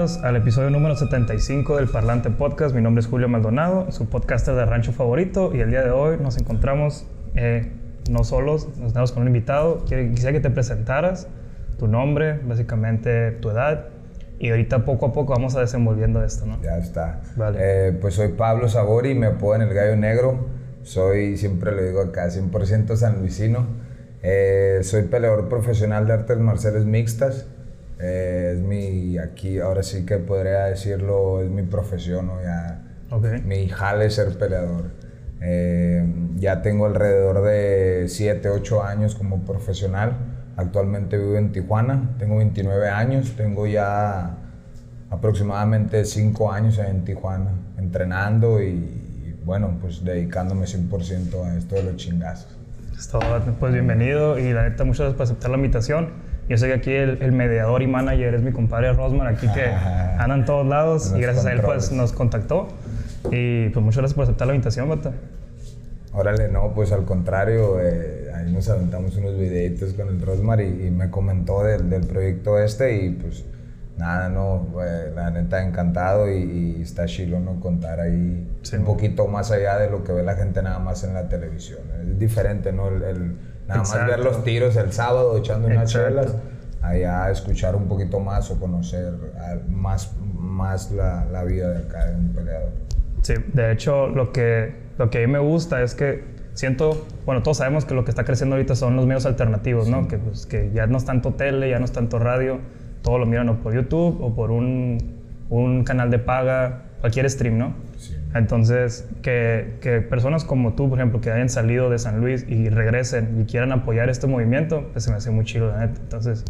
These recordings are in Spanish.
Bienvenidos al episodio número 75 del Parlante Podcast. Mi nombre es Julio Maldonado, su podcaster de rancho favorito. Y el día de hoy nos encontramos eh, no solos, nos estamos con un invitado. Quisiera que te presentaras tu nombre, básicamente tu edad. Y ahorita poco a poco vamos a desenvolviendo esto, ¿no? Ya está. Vale. Eh, pues soy Pablo Sabori, me apodan el gallo negro. Soy, siempre lo digo acá, 100% sanluisino. Eh, soy peleador profesional de artes marciales mixtas. Eh, es mi, aquí, ahora sí que podría decirlo, es mi profesión, ¿no? Ya, Mi jale es ser peleador. Eh, ya tengo alrededor de 7, 8 años como profesional. Actualmente vivo en Tijuana, tengo 29 años, tengo ya aproximadamente 5 años en Tijuana entrenando y, bueno, pues dedicándome 100% a esto de los chingazos. Pues bienvenido y la neta muchas gracias por aceptar la invitación. Yo sé que aquí el, mediador y manager es mi compadre Rosman, aquí que anda en todos lados y gracias a él pues nos contactó. Y pues muchas gracias por aceptar la invitación, Bata. Órale, no, pues al contrario, eh, ahí nos aventamos unos videitos con el Rosmar y, me comentó del, proyecto este y pues nada, no, la neta encantado y, está chilo, ¿no? Contar ahí un poquito más allá de lo que ve la gente nada más en la televisión. Es diferente, ¿no? el Nada más ver los tiros el sábado echando unas chelas, allá escuchar un poquito más o conocer más, más la, la vida de acá de un peleador. Sí, de hecho, lo que, lo que a mí me gusta es que siento, bueno, todos sabemos que lo que está creciendo ahorita son los medios alternativos, ¿no? Que, pues, que ya no es tanto tele, ya no es tanto radio, todo lo miran o por YouTube o por un, un canal de paga, cualquier stream, ¿no? Entonces, que, que, personas como tú, por ejemplo, que hayan salido de San Luis y regresen y quieran apoyar este movimiento, pues se me hace muy chido, la neta. Entonces,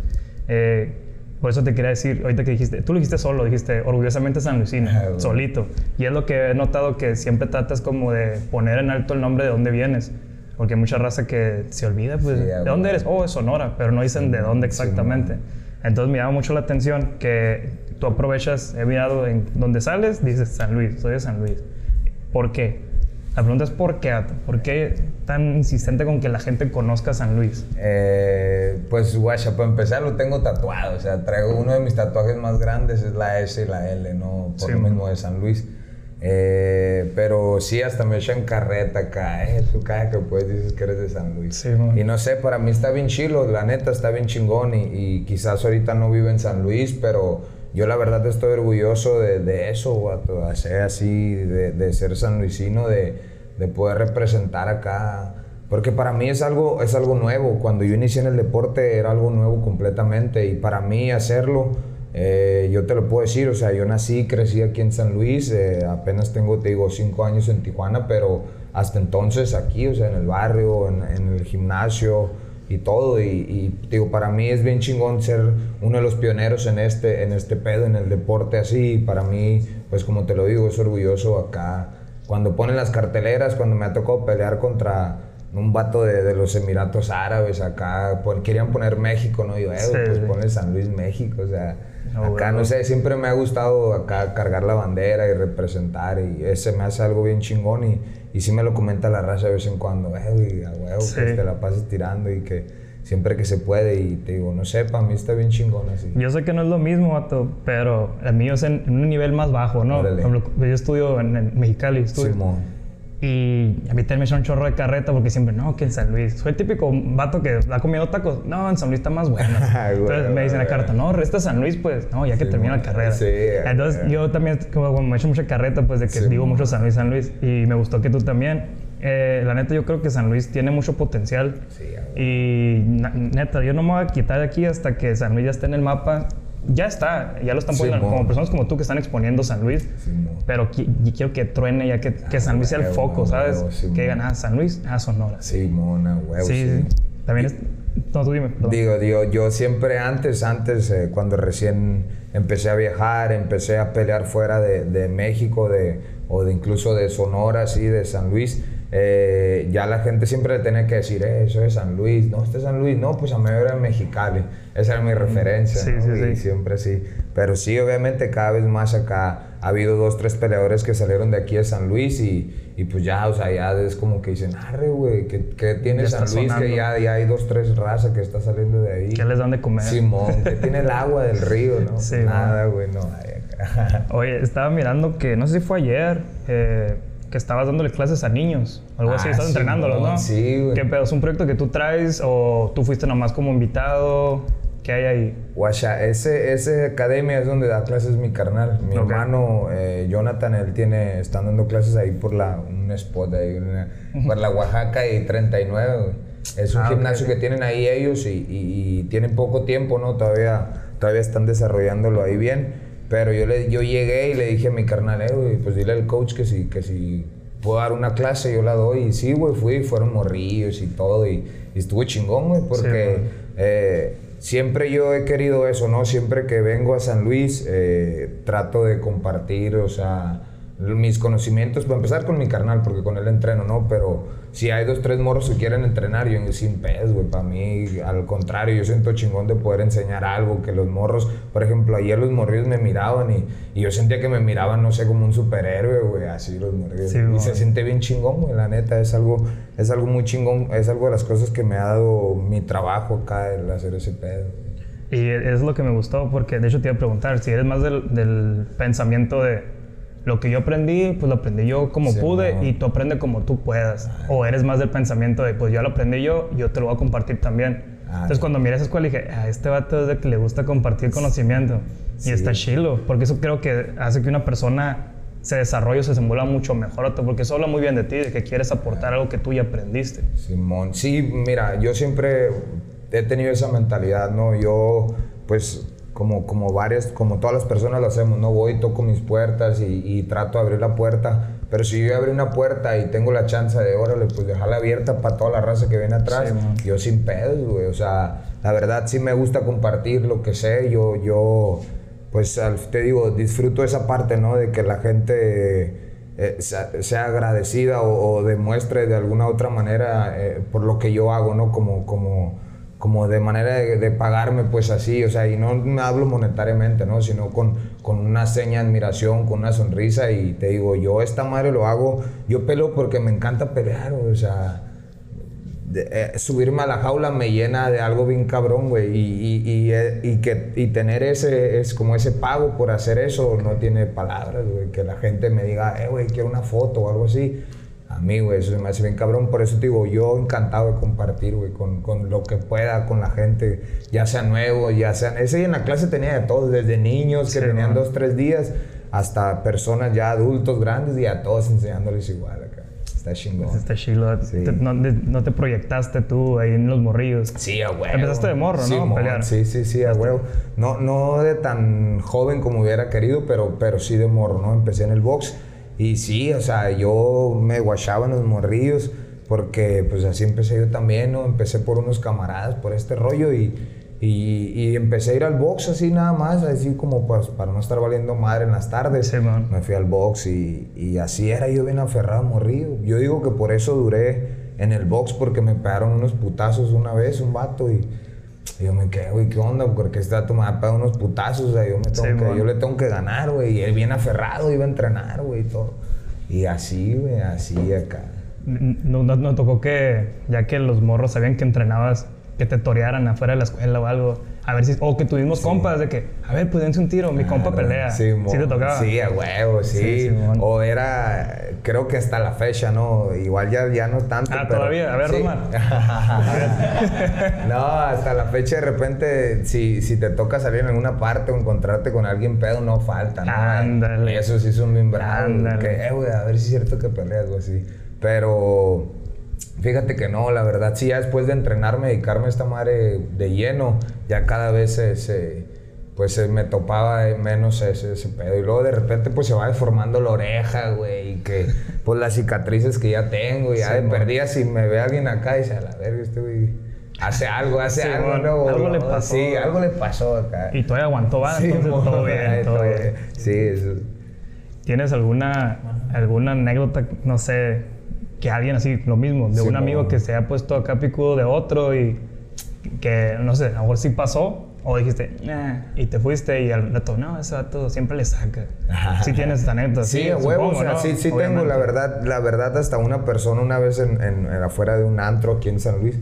eh, por eso te quería decir, ahorita que dijiste, tú lo dijiste solo, dijiste orgullosamente San Luisino, solito. Y es lo que he notado que siempre tratas como de poner en alto el nombre de dónde vienes. Porque hay mucha raza que se olvida, pues, ¿de dónde eres? Oh, es Sonora, pero no dicen de dónde exactamente. Entonces me llama mucho la atención que tú aprovechas, he mirado en donde sales, dices San Luis, soy de San Luis. ¿Por qué? La pregunta es ¿por qué, ¿Por qué tan insistente con que la gente conozca San Luis? Eh, pues, guacha, para empezar lo tengo tatuado. O sea, traigo uno de mis tatuajes más grandes, es la S y la L, ¿no? Por lo mismo de San Luis. Eh, pero sí, hasta me echan carreta acá, eh, tú cada que puedes dices que eres de San Luis. Sí, y no sé, para mí está bien chilo, la neta está bien chingón y, y quizás ahorita no vive en San Luis, pero yo la verdad estoy orgulloso de, de eso, de ser así, de, de ser sanluisino, de, de poder representar acá. Porque para mí es algo, es algo nuevo. Cuando yo inicié en el deporte era algo nuevo completamente. Y para mí hacerlo, eh, yo te lo puedo decir, o sea, yo nací, crecí aquí en San Luis, eh, apenas tengo, te digo, cinco años en Tijuana, pero hasta entonces aquí, o sea, en el barrio, en, en el gimnasio y todo. Y, digo, para mí es bien chingón ser uno de los pioneros en este, en este pedo, en el deporte así. Y para mí, pues como te lo digo, es orgulloso acá. Cuando ponen las carteleras, cuando me ha tocado pelear contra un vato de, de los Emiratos Árabes acá, pues, querían poner México, ¿no? Y yo, eh, pues pone San Luis, México, o sea, acá no sé, siempre me ha gustado acá cargar la bandera y representar y ese me hace algo bien chingón y, y sí me lo comenta la raza de vez en cuando, eh, a huevo, que te la pases tirando y que siempre que se puede y te digo, no sé, para mí está bien chingón así. Yo sé que no es lo mismo, vato, pero el mío es en, un nivel más bajo, ¿no? Yo estudio en, en Mexicali, estudio. Simón. Y a mí también me echan un chorro de carreta porque siempre, no, que en San Luis. Soy el típico vato que ha comido tacos. No, en San Luis está más bueno. Entonces me dicen la carta, no, resta San Luis, pues, no, ya que termina la carrera. Sí, Entonces yo también, como, me he hecho mucha carreta, pues de que digo mucho San Luis, San Luis. Y me gustó que tú también. Eh, la neta, yo creo que San Luis tiene mucho potencial. Sí, y neta, yo no me voy a quitar de aquí hasta que San Luis ya esté en el mapa ya está, ya lo están poniendo, como personas como tú que están exponiendo San Luis, pero quiero que truene ya que, que San Luis sea el foco, ¿sabes? que digan, ah, San Luis, ah, Sonora. Sí, mona, huevo. Sí, también es... No, tú dime. Digo, digo, yo siempre antes, antes, eh, cuando recién empecé a viajar, empecé a pelear fuera de, de México, de, o de incluso de Sonora, así, de San Luis, eh, ya la gente siempre le tenía que decir, eh, eso es San Luis, no, este es San Luis, no, pues a mí era Mexicali, esa era mi referencia, Sí, sí, sí. siempre sí. Pero sí, obviamente cada vez más acá ha habido dos, tres peleadores que salieron de aquí de San Luis y, y pues ya, o sea, ya es como que dicen, arre, güey, ¿qué, qué tiene San Luis? Que sonando. ya, ya hay dos, tres razas que está saliendo de ahí. ¿Qué les dan de comer? Simón, que tiene el agua del río, ¿no? Sí, Nada, güey, no. Oye, estaba mirando que, no sé si fue ayer, eh, que estabas dándole clases a niños. Algo así, Ah, estás entrenándolos, Simón, ¿no? sí, güey. ¿Qué pedo? ¿Es un proyecto que tú traes o tú fuiste nomás como invitado? ¿Qué hay ahí? Guacha, ese, ese academia es donde da clases mi carnal. Mi hermano eh, Jonathan, él tiene, están dando clases ahí por la, un spot ahí, una- por la Oaxaca y 39, güey. Es un Ah, gimnasio que tienen ahí ellos y, y- y tienen poco tiempo, ¿no? Todavía, todavía están desarrollándolo ahí bien. Pero yo, le, yo llegué y le dije a mi carnal, eh, güey, pues dile al coach que si, que si puedo dar una clase, yo la doy. Y sí, güey, fui, fueron morrillos y todo. Y, y estuvo chingón, güey, porque eh, siempre yo he querido eso, ¿no? Siempre que vengo a San Luis, eh, trato de compartir, o sea, mis conocimientos, para empezar con mi carnal, porque con él entreno, ¿no? Pero si hay dos, tres morros que quieren entrenar, yo sin pedos, güey, para mí, al contrario, yo siento chingón de poder enseñar algo, que los morros, por ejemplo, ayer los morrillos me miraban y, y yo sentía que me miraban, no sé, como un superhéroe, güey, así los morrillos. Sí, y se siente bien chingón, güey, la neta, es algo, es algo muy chingón, es algo de las cosas que me ha dado mi trabajo acá, el hacer ese pedo. Y es lo que me gustó porque de hecho te iba a preguntar si eres más del, del pensamiento de lo que yo aprendí, pues lo aprendí yo como Sí, pude no. y tú aprende como tú puedas. O eres más del pensamiento de pues yo lo aprendí yo, yo te lo voy a compartir también. Ah, Entonces cuando miré esa escuela dije, a este vato es de que le gusta compartir conocimiento. Sí. Y está chilo, porque eso creo que hace que una persona se desarrolle, se desenvuelva mucho mejor, porque eso habla muy bien de ti, de que quieres aportar algo que tú ya aprendiste. Simón, sí, mira, yo siempre he tenido esa mentalidad, ¿no? Yo, pues, como, como varias, como todas las personas lo hacemos, ¿no? Voy, toco mis puertas y, y trato de abrir la puerta, pero si yo abrí una puerta y tengo la chance de, órale, pues dejarla abierta para toda la raza que viene atrás, Simón. yo sin pedos, güey, o sea, la verdad sí me gusta compartir lo que sé, yo, yo, pues, te digo, disfruto esa parte, ¿no? De que la gente eh, sea, sea agradecida o, o demuestre de alguna otra manera eh, por lo que yo hago, ¿no? Como, como, como de manera de, de pagarme, pues así, o sea, y no me hablo monetariamente, ¿no? Sino con, con una seña de admiración, con una sonrisa y te digo, yo esta madre lo hago, yo peleo porque me encanta pelear, o sea de- eh, subirme a la jaula me llena de algo bien cabrón, güey. Y, y, y, eh, y que, y tener ese, es como ese pago por hacer eso no tiene palabras, güey. Que la gente me diga, eh, güey, quiero una foto o algo así. A mí, güey, eso se me hace bien cabrón. Por eso te digo, yo encantado de compartir, güey, con, con lo que pueda, con la gente, ya sea nuevo, ya sean. Ese en la clase tenía de todo, desde niños que Sí, tenían dos, tres días, hasta personas ya adultos grandes y a todos enseñándoles igual acá. Está chingón. Está chilo. Sí. No, no te proyectaste tú ahí en los morrillos. Sí, a huevo. Empezaste de morro, ¿no? Sí, A mo- pelear. Sí, sí, sí, a huevo. No, no de tan joven como hubiera querido, pero, pero sí de morro, ¿no? Empecé en el box y sí, o sea, yo me guachaba en los morrillos porque pues así empecé yo también, ¿no? Empecé por unos camaradas, por este rollo y, y, y empecé a ir al box así nada más, así como pues para no estar valiendo madre en las tardes. Sí, man. Me fui al box y, y así era yo bien aferrado, morrillo. Yo digo que por eso duré en el box porque me pegaron unos putazos una vez, un vato, y, y yo me quedé, güey, ¿qué onda? Porque este vato me unos putazos, o sea, yo, me tengo Sí, que- man. yo le tengo que ganar, güey. Y él bien aferrado iba a entrenar, güey, y todo. Y así, güey, así acá. No, no, no tocó que, ya que los morros sabían que entrenabas, que te torearan afuera de la escuela o algo. A ver si. O que tuvimos compas de que, a ver, pues dense un tiro, mi compa pelea. Sí, Sí, te tocaba. Sí, a huevo, sí. Sí, o era, creo que hasta la fecha, ¿no? Igual ya, ya no tanto. Ah, pero- todavía. A ver, sí. Román. no, hasta la fecha de repente, si, si te toca salir en alguna parte o encontrarte con alguien pedo, no falta, ¿no? Ándale. Eso sí son bien bravos. Ándale. Que, eh, güey, a ver si es cierto que peleas o así. Pero fíjate que no, la verdad, sí, ya después de entrenarme, dedicarme a esta madre de lleno, ya cada vez se. se- pues se me topaba menos ese, ese pedo. Y luego de repente pues se va deformando la oreja, güey. Y que pues las cicatrices que ya tengo, ya Sí, de perdida si me ve alguien acá y dice, a la verga, este güey hace algo, hace Sí, algo, ¿no? algo le pasó. Sí, algo le pasó acá. Y todavía aguantó, va. Sí, Entonces todo bien, todo todo bien. bien. Sí, eso. ¿Tienes alguna, alguna anécdota, no sé, que alguien así, lo mismo, de un amigo que se ha puesto acá picudo de otro y que, no sé, a lo mejor sí pasó, o dijiste, y te fuiste y al rato, no, ese vato siempre le saca. Sí tienes anécdota. Sí, sí huevo, sí, sí tengo, la verdad, la verdad, hasta una persona una vez en, en, afuera de un antro aquí en San Luis,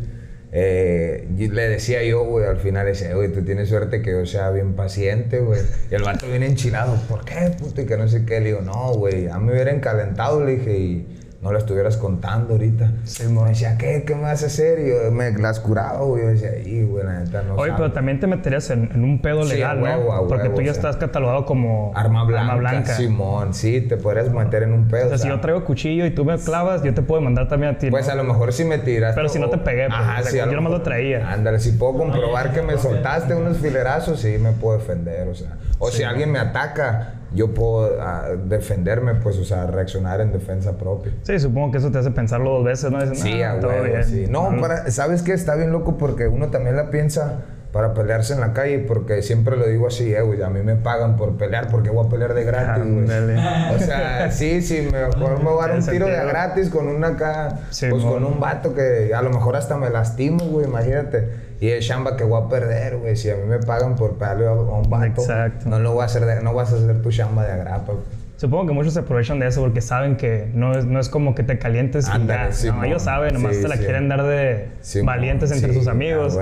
eh, le decía yo, güey, al final decía, güey, tú tienes suerte que yo sea bien paciente, güey. Y el vato viene enchilado, ¿por qué, puto? Y que no sé qué. Le digo, no, güey, ya me hubiera encalentado, le dije, y no lo estuvieras contando ahorita. Sí, me decía, ¿qué? ¿Qué me vas a hacer? Y yo, me las curado, güey. Yo decía, y güey, la neta no Oye, pero también te meterías en, un pedo legal, ¿no? Porque tú ya estás catalogado como arma blanca, arma blanca. Simón, sí, te podrías meter en un pedo. O sea, si yo traigo cuchillo y tú me clavas, yo te puedo mandar también a ti. Pues a lo mejor si me tiras. Pero si no te pegué, pues, Ajá, yo nomás lo traía. Ándale, si puedo comprobar que me soltaste unos filerazos, sí me puedo defender, o sea. O si alguien me ataca, yo puedo ah, defenderme, pues, o sea, reaccionar en defensa propia. Sí, supongo que eso te hace pensarlo dos veces, ¿no? sí, ah, todo bien. sí. No, ¿sabes qué? Está bien loco porque uno también la piensa para pelearse en la calle, porque siempre lo digo así, eh, güey, a mí me pagan por pelear, porque voy a pelear de gratis, güey. o sea, sí, sí, mejor me voy a dar un tiro de gratis con una acá, pues con un vato que a lo mejor hasta me lastimo, güey, imagínate. Y es chamba que voy a perder, güey. Si a mí me pagan por pegarle a un vato, no lo voy a hacer no vas a hacer tu chamba de agrapa. Supongo que muchos se aprovechan de eso porque saben que no es, no es como que te calientes y ya. no, ellos saben, nomás te la quieren dar de valientes entre sus amigos.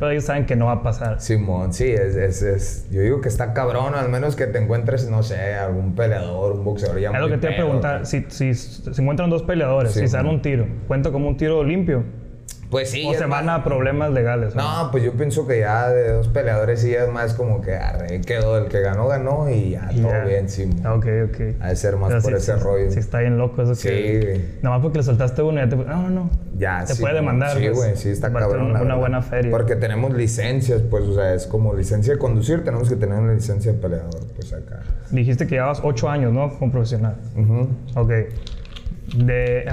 pero ellos saben que no va a pasar. Simón, sí, es, es, es, Yo digo que está cabrón, al menos que te encuentres, no sé, algún peleador, un boxeador. Ya es lo que te iba a preguntar. Si, si, se encuentran dos peleadores, si se dan un tiro, ¿cuenta como un tiro limpio? Pues sí. O se van a problemas legales. No, pues yo pienso que ya de dos peleadores sí es más como que arre, quedó. El que ganó, ganó y ya todo bien, sí. Ok, ok. Ha de ser más por ese rollo. Sí, está bien loco eso sí, que. Nada más porque le soltaste uno y ya te. No, no. Ya, Te puede demandar. Sí, güey, sí, está cabrón. Una, una buena feria. Porque tenemos licencias, pues, o sea, es como licencia de conducir, tenemos que tener una licencia de peleador, pues acá. Dijiste que llevabas ocho años, ¿no? Como profesional. Uh Ok. De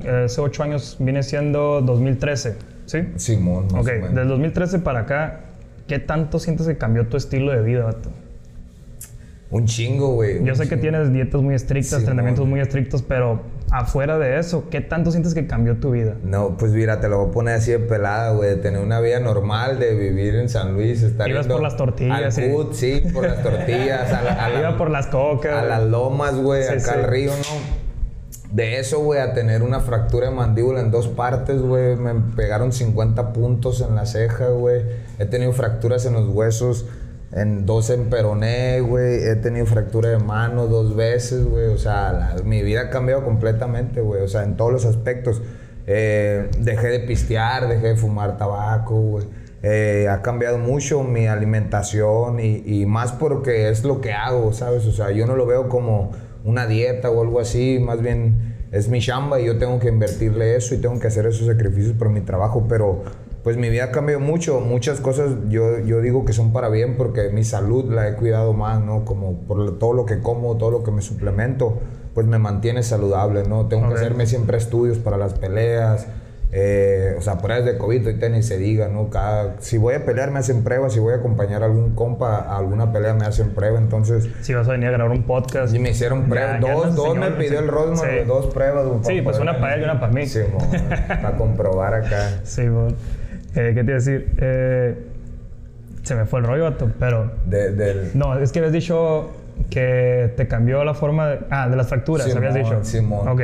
Hace ocho años viene siendo 2013, ¿sí? Simón, más Ok, del 2013 para acá, ¿qué tanto sientes que cambió tu estilo de vida, vato? Un chingo, güey. Yo sé que tienes dietas muy estrictas, entrenamientos muy estrictos, pero afuera de eso, ¿qué tanto sientes que cambió tu vida? No, pues mira, te lo voy a poner así de pelada, güey. De tener una vida normal, de vivir en San Luis, estar Ibas por las tortillas, sí. sí, por las tortillas. a Iba por las cocas. A las lomas, güey, acá al río, ¿no? De eso, güey, a tener una fractura de mandíbula en dos partes, güey. Me pegaron 50 puntos en la ceja, güey. He tenido fracturas en los huesos, en dos en peroné, güey. He tenido fractura de mano dos veces, güey. O sea, mi vida ha cambiado completamente, güey. O sea, en todos los aspectos. Eh, dejé de pistear, dejé de fumar tabaco, güey. Eh, ha cambiado mucho mi alimentación y, y más porque es lo que hago, ¿sabes? O sea, yo no lo veo como una dieta o algo así, más bien es mi chamba y yo tengo que invertirle eso y tengo que hacer esos sacrificios por mi trabajo, pero pues mi vida ha cambiado mucho, muchas cosas yo, yo digo que son para bien porque mi salud la he cuidado más, ¿no? Como por todo lo que como, todo lo que me suplemento, pues me mantiene saludable, ¿no? Tengo que hacerme siempre estudios para las peleas, eh, o sea, pruebas de COVID y tenis se diga, ¿no? Cada, si voy a pelear me hacen pruebas, si voy a acompañar a algún compa a alguna pelea me hacen prueba, entonces... Si vas a venir a grabar un podcast... Y me hicieron pruebas, dos, dos me pidió el Rosman, dos pruebas. Sí, pues una para él y una para mí. Sí, para comprobar acá. Sí, bueno. Eh, ¿Qué te iba a decir? Eh, se me fue el rollo, pero... del... No, es que habías dicho que te cambió la forma de... Ah, de las fracturas, habías dicho. Simón. Ok.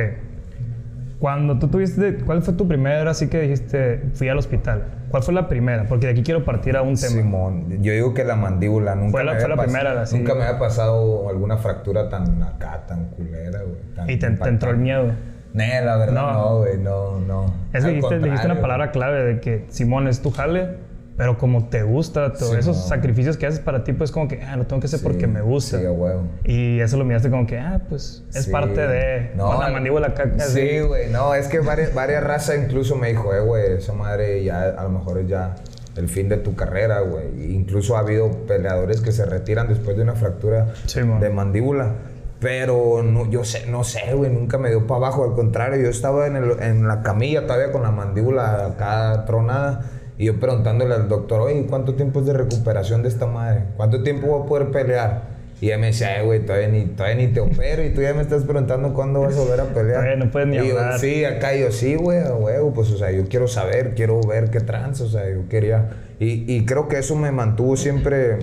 Cuando tú tuviste, ¿cuál fue tu primera así que dijiste, fui al hospital? ¿Cuál fue la primera? Porque de aquí quiero partir a un tema. Simón, yo digo que la mandíbula nunca fue la, me había primera, así. Nunca me había pasado alguna fractura tan acá, tan culera, güey. y te, entró el miedo. No, la verdad no, güey, no, no. Es que dijiste, dijiste, una palabra clave de que Simón es tu jale pero como te gusta, todos esos sacrificios que haces para ti, pues como que, ah, lo tengo que hacer porque me gusta. Sí, huevo. Y eso lo miraste como que, ah, pues es parte de. No, la mandíbula caca. Sí, güey, no, es que varias, varias razas incluso me dijo, eh, güey, esa madre ya a lo mejor es ya el fin de tu carrera, güey. Incluso ha habido peleadores que se retiran después de una fractura de mandíbula. Pero no, yo sé, no sé, güey, nunca me dio para abajo. Al contrario, yo estaba en, el, en la camilla todavía con la mandíbula acá tronada y yo preguntándole al doctor, oye, ¿cuánto tiempo es de recuperación de esta madre? ¿Cuánto tiempo voy a poder pelear? Y ella me decía, güey, todavía ni, todavía ni te opero y tú ya me estás preguntando cuándo vas a volver a pelear. Todavía no puedes ni y yo, hablar. sí, acá yo, sí, güey, a huevo, pues, o sea, yo quiero saber, quiero ver qué trans, o sea, yo quería... Y, y creo que eso me mantuvo siempre,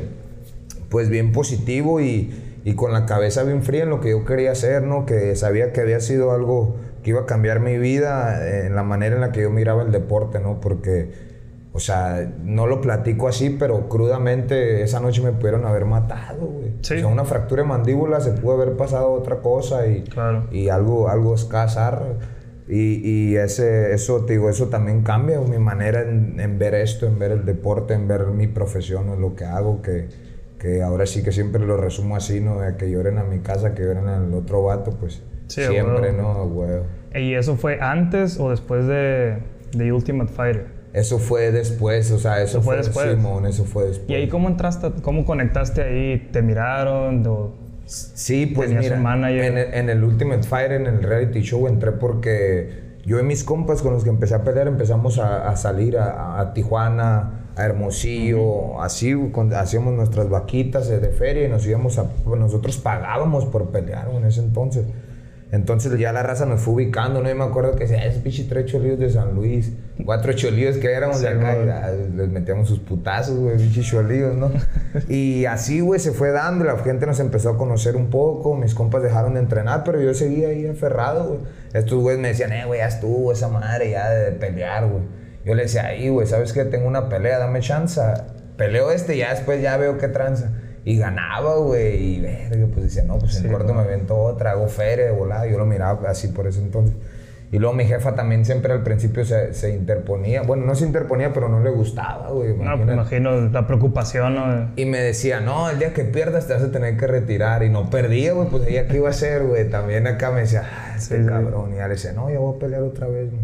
pues, bien positivo y, y con la cabeza bien fría en lo que yo quería hacer, ¿no? Que sabía que había sido algo que iba a cambiar mi vida eh, en la manera en la que yo miraba el deporte, ¿no? Porque... O sea, no lo platico así, pero crudamente esa noche me pudieron haber matado, güey. Sí. O sea, una fractura de mandíbula se pudo haber pasado otra cosa y, Claro. y algo, algo escasar. Y, y ese, eso, te digo, eso también cambia mi manera en, en ver esto, en ver el deporte, en ver mi profesión, en lo que hago, que, que ahora sí que siempre lo resumo así, ¿no? De que lloren a mi casa, que lloren al otro vato, pues Sí, siempre, huevo. ¿no? Güey. ¿Y eso fue antes o después de, de Ultimate Fighter? Eso fue después, o sea, eso, Eso fue después. Simón, eso fue después. ¿Y ahí cómo entraste, cómo conectaste ahí? ¿Te miraron? O- Sí, pues mira. En, el, en el Ultimate Fighter, en el reality show, entré porque yo y mis compas con los que empecé a pelear empezamos a, a salir a, a Tijuana, a Hermosillo, así con- hacíamos nuestras vaquitas de, feria y nos íbamos a... nosotros pagábamos por pelear en ese entonces. Entonces ya la raza nos fue ubicando, ¿no? Y me acuerdo que decía, esos pinche tres cholillos de San Luis, cuatro cholillos que éramos de acá, y, ah, les metíamos sus putazos, güey, pinches cholillos, ¿no? y así, güey, se fue dando, la gente nos empezó a conocer un poco, mis compas dejaron de entrenar, pero yo seguía ahí aferrado, güey. Estos güeyes me decían, eh, güey, ya estuvo esa madre ya de pelear, güey. Yo le decía, ahí, güey, ¿sabes qué? Tengo una pelea, dame chance. Peleo este y ya después ya veo qué tranza. Y ganaba, güey, y verga, pues decía, no, pues en Sí, corto me avento otra, hago feria de volada. Yo lo miraba así por ese entonces. Y luego mi jefa también siempre al principio se, se interponía. Bueno, no se interponía, pero no le gustaba, güey. No, pues me imagino la preocupación, ¿no? Y me decía, no, el día que pierdas te vas a tener que retirar. Y no perdía, güey, pues ella qué iba a hacer, güey. También acá me decía, ah, este Sí, sí. cabrón. Y ya le decía, no, ya voy a pelear otra vez, ¿no?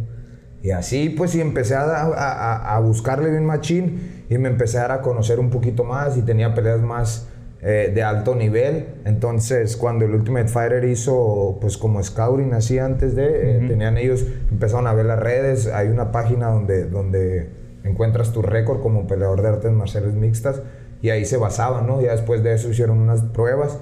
Y así, pues, y empecé a, a- a buscarle bien machín. Y me empecé a dar a conocer un poquito más. Y tenía peleas más eh, de alto nivel. Entonces, cuando el Ultimate Fighter hizo, pues, como scouting así antes de, eh, tenían ellos, empezaron a ver las redes. Hay una página donde, donde encuentras tu récord como peleador de artes marciales mixtas y ahí se basaban, ¿no? Ya después de eso hicieron unas pruebas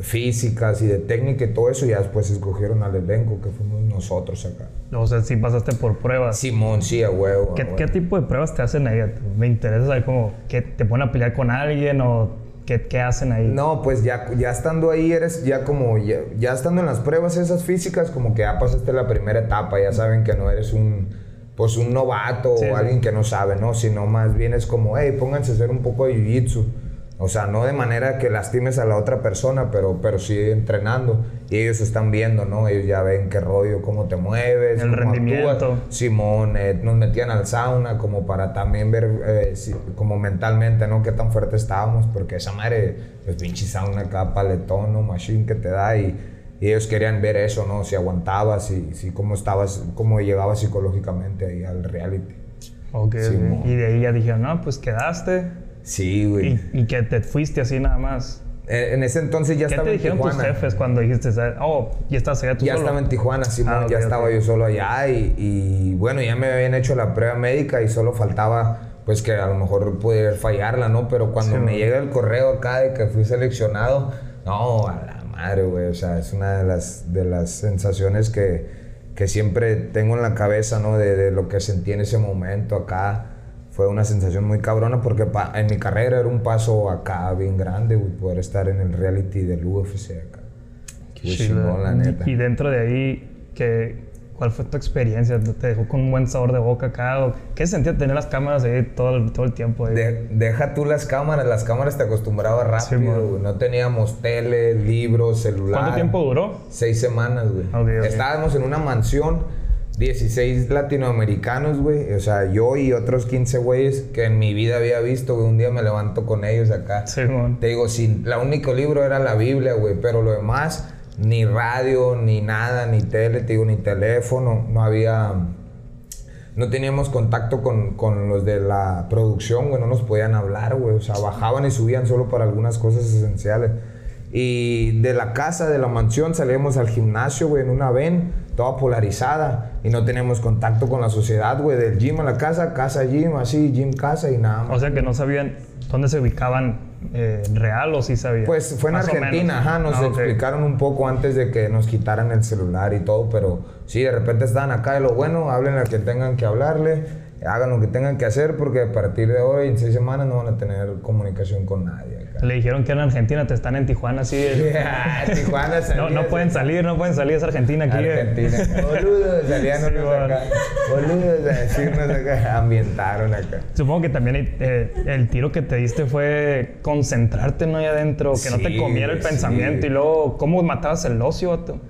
físicas y de técnica y todo eso y ya después escogieron al elenco que fuimos nosotros acá. O sea, sí pasaste por pruebas. Simón, sí, a huevo. a ¿Qué, huevo. qué tipo de pruebas te hacen ahí? Me interesa saber cómo, ¿qué te ponen a pelear con alguien o qué, qué hacen ahí? No, pues ya, ya estando ahí eres ya como, ya, ya estando en las pruebas esas físicas, como que ya pasaste la primera etapa, ya saben que no eres un, pues un novato Sí, o sí. alguien que no sabe, ¿no? Sino más bien es como, hey, pónganse a hacer un poco de jiu-jitsu. O sea, no de manera que lastimes a la otra persona, pero, pero sí entrenando. Y ellos están viendo, ¿no? Ellos ya ven qué rollo, cómo te mueves, El cómo rendimiento. actúas. Simón, eh, nos metían al sauna como para también ver, eh, si- como mentalmente, ¿no? Qué tan fuerte estábamos, porque esa madre, pues pinche sauna acá, paletón, ¿no? Machine que te da y, y ellos querían ver eso, ¿no? Si aguantabas, si, si cómo estabas, cómo llegabas psicológicamente ahí al reality. Ok, Simón. y de ahí ya dijeron, no, pues quedaste Sí, güey. y, y que te fuiste así nada más. En, en ese entonces ya ¿Qué estaba te en dijeron tus Tijuana. jefes cuando dijiste, oh, ya estás allá tú Ya solo? estaba en Tijuana, Simón, Ah, ok, ya ok. estaba yo solo allá y, y, bueno, ya me habían hecho la prueba médica y solo faltaba pues que a lo mejor pudiera fallarla, ¿no? Pero cuando Sí, me man. llega el correo acá de que fui seleccionado, no, a la madre, güey, o sea, es una de las, de las sensaciones que, que siempre tengo en la cabeza, ¿no? De, de lo que sentí en ese momento acá. Fue una sensación muy cabrona porque en mi carrera era un paso acá bien grande, güey, poder estar en el reality del UFC acá. Qué chingón, la neta. Y dentro de ahí, ¿qué, ¿cuál fue tu experiencia? ¿Te dejó con un buen sabor de boca acá? ¿O ¿Qué sentía tener las cámaras ahí todo el, todo el tiempo? Ahí? De- deja tú las cámaras, las cámaras te acostumbrabas Sí, rápido, güey. no teníamos tele, libros, celular. ¿Cuánto tiempo duró? Seis semanas, güey. Ok, ok. Estábamos en una mansión, 16 latinoamericanos, güey. O sea, yo y otros 15 güeyes que en mi vida había visto, güey. Un día me levanto con ellos acá. Simón. Te digo, sin, la único libro era la Biblia, güey, pero lo demás, ni radio, ni nada, ni tele, te digo, ni teléfono, no había, no teníamos contacto con, con los de la producción, güey, no nos podían hablar, güey, o sea, bajaban y subían solo para algunas cosas esenciales. Y de la casa, de la mansión, salíamos al gimnasio, güey, en una ven, toda polarizada, y no teníamos contacto con la sociedad, güey, del gym a la casa, casa, gym, así, gym, casa y nada más. O sea que no sabían dónde se ubicaban eh, real o sí sabía? Pues fue en Más Argentina, ajá, nos Ah, explicaron un poco antes de que nos quitaran el celular y todo, pero sí, de repente estaban acá de lo bueno, hablen a quien tengan que hablarle, hagan lo que tengan que hacer, porque a partir de hoy, en seis semanas, no van a tener comunicación con nadie acá. Le dijeron que en Argentina, te están en Tijuana así. el- Ah, Tijuana No, no pueden salir, no pueden salir, es Argentina aquí. eh. Argentina. Boludos, salían Sí, unos bueno. acá. Boludos a decirnos acá. Ambientaron acá. Supongo que también eh, el tiro que te diste fue concentrarte ¿no? ahí adentro, que no te comiera el sí. pensamiento y luego, ¿cómo matabas el ocio, vato?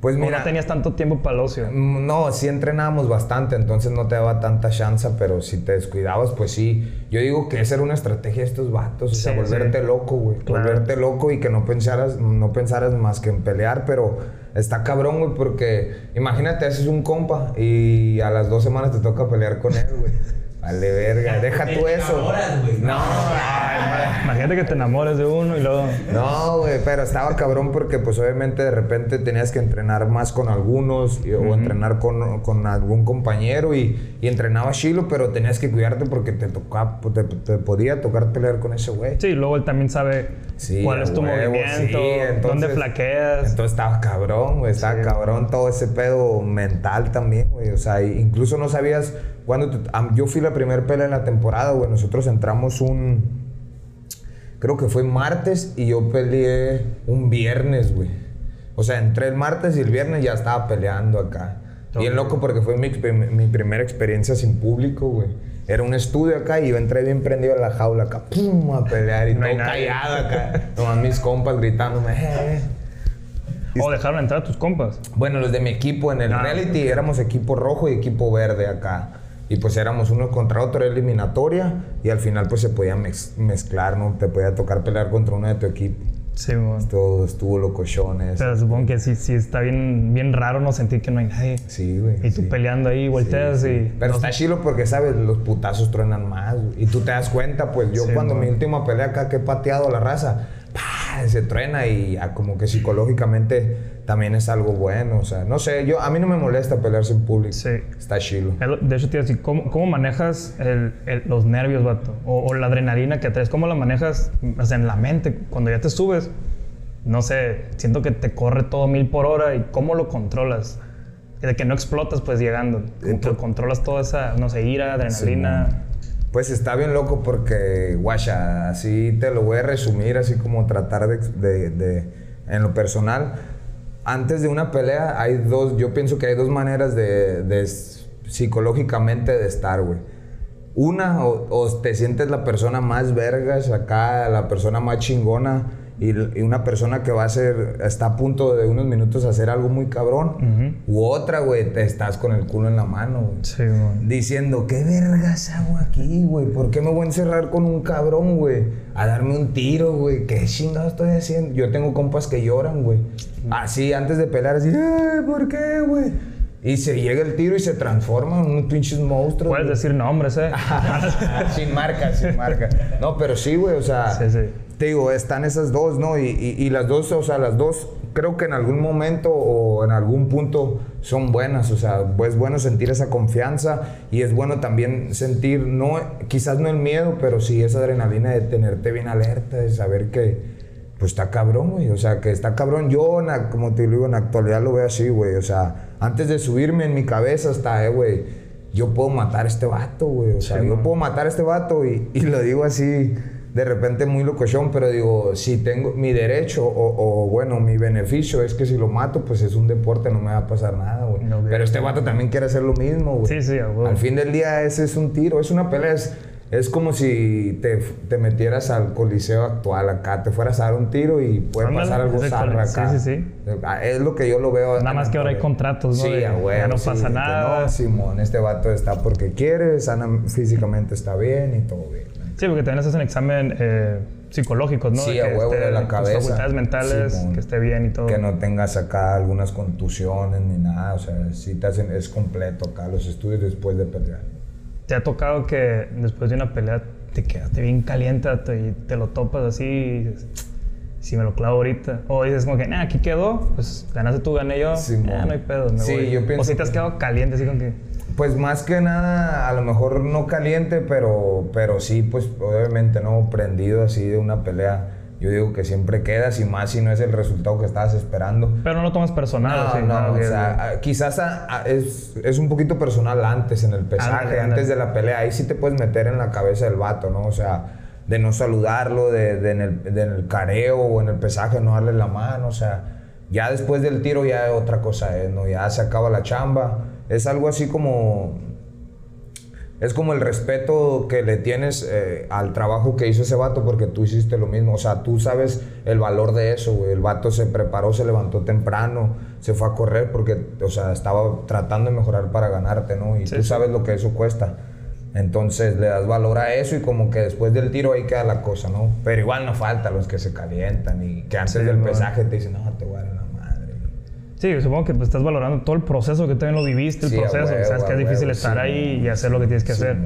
Pues ¿Cómo mira, no tenías tanto tiempo para el ocio? Mm, No, sí entrenábamos bastante, entonces no te daba tanta chance, pero si te descuidabas, pues sí. Yo digo que esa era una estrategia de estos vatos, o sea, volverte sí. loco, güey. Claro. Volverte loco y que no pensaras, no pensaras más que en pelear, pero está cabrón, güey, porque imagínate, haces un compa y a las dos semanas te toca pelear con él, güey. Vale, verga, deja tú eso. enamoras, güey. No, Imagínate que te enamores de uno y luego... no, güey, pero estaba cabrón porque pues obviamente de repente tenías que entrenar más con algunos y- o entrenar con, con algún compañero y, y entrenaba chilo, pero tenías que cuidarte porque te tocaba, te, te podía tocar pelear con ese güey. Sí, luego él también sabe Sí, cuál es tu huevo, movimiento, sí, entonces- dónde flaqueas. Entonces estaba cabrón, güey, estaba cabrón todo ese pedo mental también, güey. O sea, incluso no sabías cuándo te- Yo fui la primera pelea en la temporada, güey. Nosotros entramos un... Creo que fue martes y yo peleé un viernes, güey. O sea, entré el martes y el viernes ya estaba peleando acá. Bien loco porque fue mi, mi primera experiencia sin público, güey. Era un estudio acá y yo entré bien prendido a la jaula acá, pum, a pelear y No todo callado acá. Nomás mis compas gritándome, "Eh, eh". O dejaron entrar a tus compas. Bueno, los de mi equipo en el Ah, reality éramos equipo rojo y equipo verde acá. Y pues éramos uno contra otro, eliminatoria. Y al final pues se podía mez- mezclar, ¿no? Te podía tocar pelear contra uno de tu equipo. Sí, bueno. Todo estuvo locochones. Pero supongo que sí, sí está bien, bien raro no sentir que no hay nadie. Sí, güey. Y tú sí. peleando ahí, volteas y... Pero está chilo porque, ¿sabes? Los putazos truenan más. güey. Y tú te das cuenta, pues yo Sí, cuando güey. mi última pelea acá que he pateado la raza, ¡pah! se truena y ya como que psicológicamente también es algo bueno. O sea, no sé, yo, a mí no me molesta pelear sin público. Sí. Está chilo. De hecho, te iba a decir, ¿cómo, cómo manejas el- el- los nervios, vato? O, o la adrenalina que traes, ¿cómo la manejas o sea, en la mente? Cuando ya te subes, no sé, siento que te corre todo mil por hora y ¿cómo lo controlas? De que no explotas, pues llegando. Como que controlas toda esa, no sé, ira, adrenalina. Pues está bien loco porque, guacha, así te lo voy a resumir, así como tratar de, de- de- en lo personal. Antes de una pelea hay dos, yo pienso que hay dos maneras de, psicológicamente de estar, güey. Una, o, o te sientes la persona más vergas acá, la persona más chingona y, y una persona que va a ser, está a punto de unos minutos hacer algo muy cabrón. U otra, güey, te estás con el culo en la mano, güey Sí, güey. diciendo, ¿qué vergas hago aquí, güey? ¿Por qué me voy a encerrar con un cabrón, güey? A darme un tiro, güey. ¿Qué chingado estoy haciendo? Yo tengo compas que lloran, güey. Así, antes de pelear, así, "Ay, ¿por qué, güey? Y se llega el tiro y se transforman en unos pinches monstruos. Puedes güey. decir nombres, ¿eh? sin marca, sin marca. No, pero sí, güey, o sea, Sí, sí. Te digo, están esas dos, ¿no? Y, y- y las dos, o sea, las dos, creo que en algún momento o en algún punto son buenas, o sea, es bueno sentir esa confianza y es bueno también sentir, no, quizás no el miedo, pero sí esa adrenalina de tenerte bien alerta, de saber que, pues está cabrón, güey. O sea, que está cabrón. Yo, la- como te digo, en la actualidad lo veo así, güey. O sea, antes de subirme en mi cabeza hasta, eh, güey, yo puedo matar a este vato, güey. O sea, Sí, yo man. puedo matar a este vato y, y lo digo así, de repente muy locochón, pero digo, si tengo mi derecho o, o, bueno, mi beneficio es que si lo mato, pues es un deporte, no me va a pasar nada, güey. No, pero este vato también quiere hacer lo mismo, güey. Sí, sí. Al fin del día ese es un tiro, es una pelea, es, es como si te, te metieras al coliseo actual acá, te fueras a dar un tiro y puede Ándale, pasar algo zarra acá. sí, sí, Ah, Es lo que yo lo veo. Nada más que ahora hay contratos, ¿no? Sí, De- ya no sí, pasa nada. No, Simón, este vato está porque quiere, sana físicamente está bien y todo bien. Sí, porque también haces un examen eh, psicológico, ¿no? Sí, De a que huevo esté- de la cabeza. facultades mentales, Simón. que esté bien y todo. Que no tengas acá algunas contusiones ni nada, o sea, sí te hacen, es completo acá los estudios después de pelear. ¿Te ha tocado que después de una pelea te quedaste bien caliente y te lo topas así y dices, si me lo clavo ahorita? O dices como que, nah, aquí quedó, pues ganaste tú, gané yo, nah, no hay pedo, me Sí, voy. yo pienso O si te has que- quedado caliente así como que... Pues más que nada, a lo mejor no caliente, pero, pero sí, pues obviamente no prendido así de una pelea. Yo digo que siempre quedas y más si no es el resultado que estabas esperando. Pero no lo tomas personal. No, no, o sea, quizás es, es, un poquito personal antes en el pesaje, antes de la pelea. Ahí sí te puedes meter en la cabeza del vato, ¿no? O sea, de no saludarlo, de, de en, el, de en el careo o en el pesaje no darle la mano, o sea ya después del tiro ya otra cosa es, ¿no? Ya se acaba la chamba. Es algo así como... Es como el respeto que le tienes eh, al trabajo que hizo ese vato porque tú hiciste lo mismo. O sea, tú sabes el valor de eso, güey. El vato se preparó, se levantó temprano, se fue a correr porque, o sea, estaba tratando de mejorar para ganarte, ¿no? Y tú sabes lo que eso cuesta. Entonces le das valor a eso y como que después del tiro ahí queda la cosa, ¿no? Pero igual no falta los que se calientan y que antes del pesaje te dicen, no, te voy a dar. Sí, supongo que pues, estás valorando todo el proceso que también lo viviste, el proceso, sabes que es difícil estar ahí y hacer lo que tienes que hacer.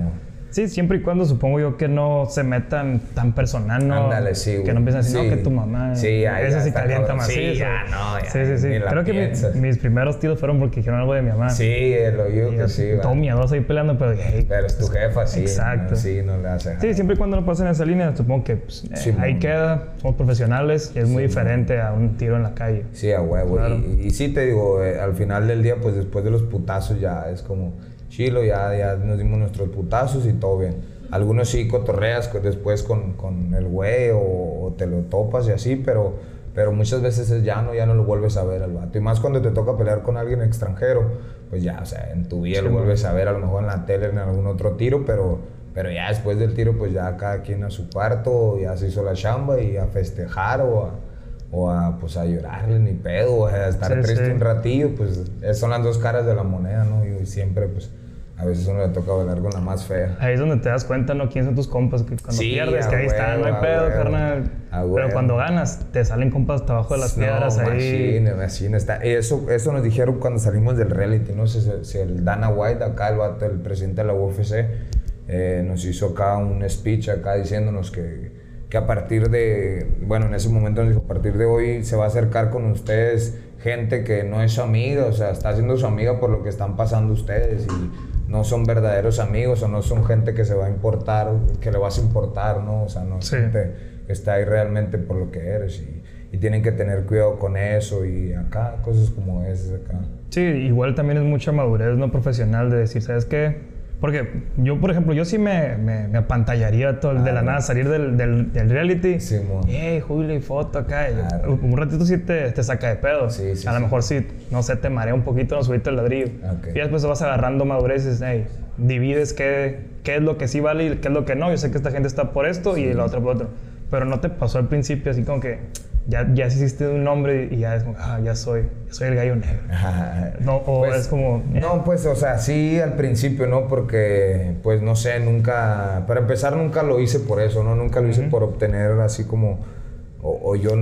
Sí, siempre y cuando supongo yo que no se metan tan personal, ¿no? Ándale, sí, Que no empiecen a decir, no, que tu mamá. Sí, ya, Esa sí calienta más. Sí, ya, no, ya. Sí, sí, sí. Creo que mis primeros tiros fueron porque dijeron algo de mi mamá. Sí, lo yo que sí. Todo miedoso ahí peleando, pero. Hey, pero es tu jefa, sí. Exacto. sí, no le hace. Sí, siempre y cuando no pasen esa línea, supongo que pues, eh, ahí queda. Somos profesionales y es muy diferente a un tiro en la calle. Sí, a huevo. Y, y, sí te digo, eh, al final del día, pues después de los putazos ya es como chilo, ya, ya nos dimos nuestros putazos y todo bien. Algunos sí cotorreas después con, con el güey o, te lo topas y así, pero, pero muchas veces es ya no, ya no lo vuelves a ver al vato. Y más cuando te toca pelear con alguien extranjero, pues ya, o sea, en tu vida lo vuelves a ver, a lo mejor en la tele, en algún otro tiro, pero, pero ya después del tiro, pues ya cada quien a su cuarto, ya se hizo la chamba y a festejar o a, o a, pues a llorarle ni pedo, o a estar triste un ratillo, pues son las dos caras de la moneda, ¿no? Y siempre, pues a veces uno le toca bailar con la más fea. Ahí es donde te das cuenta, ¿no? ¿Quién son tus compas? Que cuando pierdes, que ahí están, no hay pedo, carnal. Pero cuando ganas, te salen compas hasta abajo de las piedras ahí. Machine, machine, está. Eso, eso nos dijeron cuando salimos del reality, ¿no? Si, si el Dana White, acá el, vato, el presidente de la UFC, eh, nos hizo acá un speech acá diciéndonos que, que a partir de, bueno, en ese momento nos dijo, a partir de hoy se va a acercar con ustedes gente que no es su amiga, o sea, está siendo su amiga por lo que están pasando ustedes y no son verdaderos amigos o no son gente que se va a importar, que le vas a importar, ¿no? O sea, no es gente que está ahí realmente por lo que eres y, y, tienen que tener cuidado con eso y acá, cosas como esas acá. Sí, igual también es mucha madurez no profesional de decir, ¿sabes qué? Porque yo, por ejemplo, yo sí me, me, apantallaría todo, de la nada, salir del, del, del reality. Sí, Hey, Julio, y foto acá. Un ratito sí te, te, saca de pedo. Sí, sí, a lo mejor sí, no sé, te marea un poquito, no subiste el ladrillo. Y después vas agarrando madurez y dices, hey, divides qué, qué es lo que sí vale y qué es lo que no. Yo sé que esta gente está por esto y la otra por otro. Pero no te pasó al principio así como que ya, ya hiciste un nombre y ya es como, ah, ya soy, soy el gallo negro. no, o pues, es como... Eh. No, pues, o sea, sí al principio, ¿no? Porque, pues, no sé, nunca, para empezar, nunca lo hice por eso, ¿no? Nunca lo hice por obtener así como, o, yo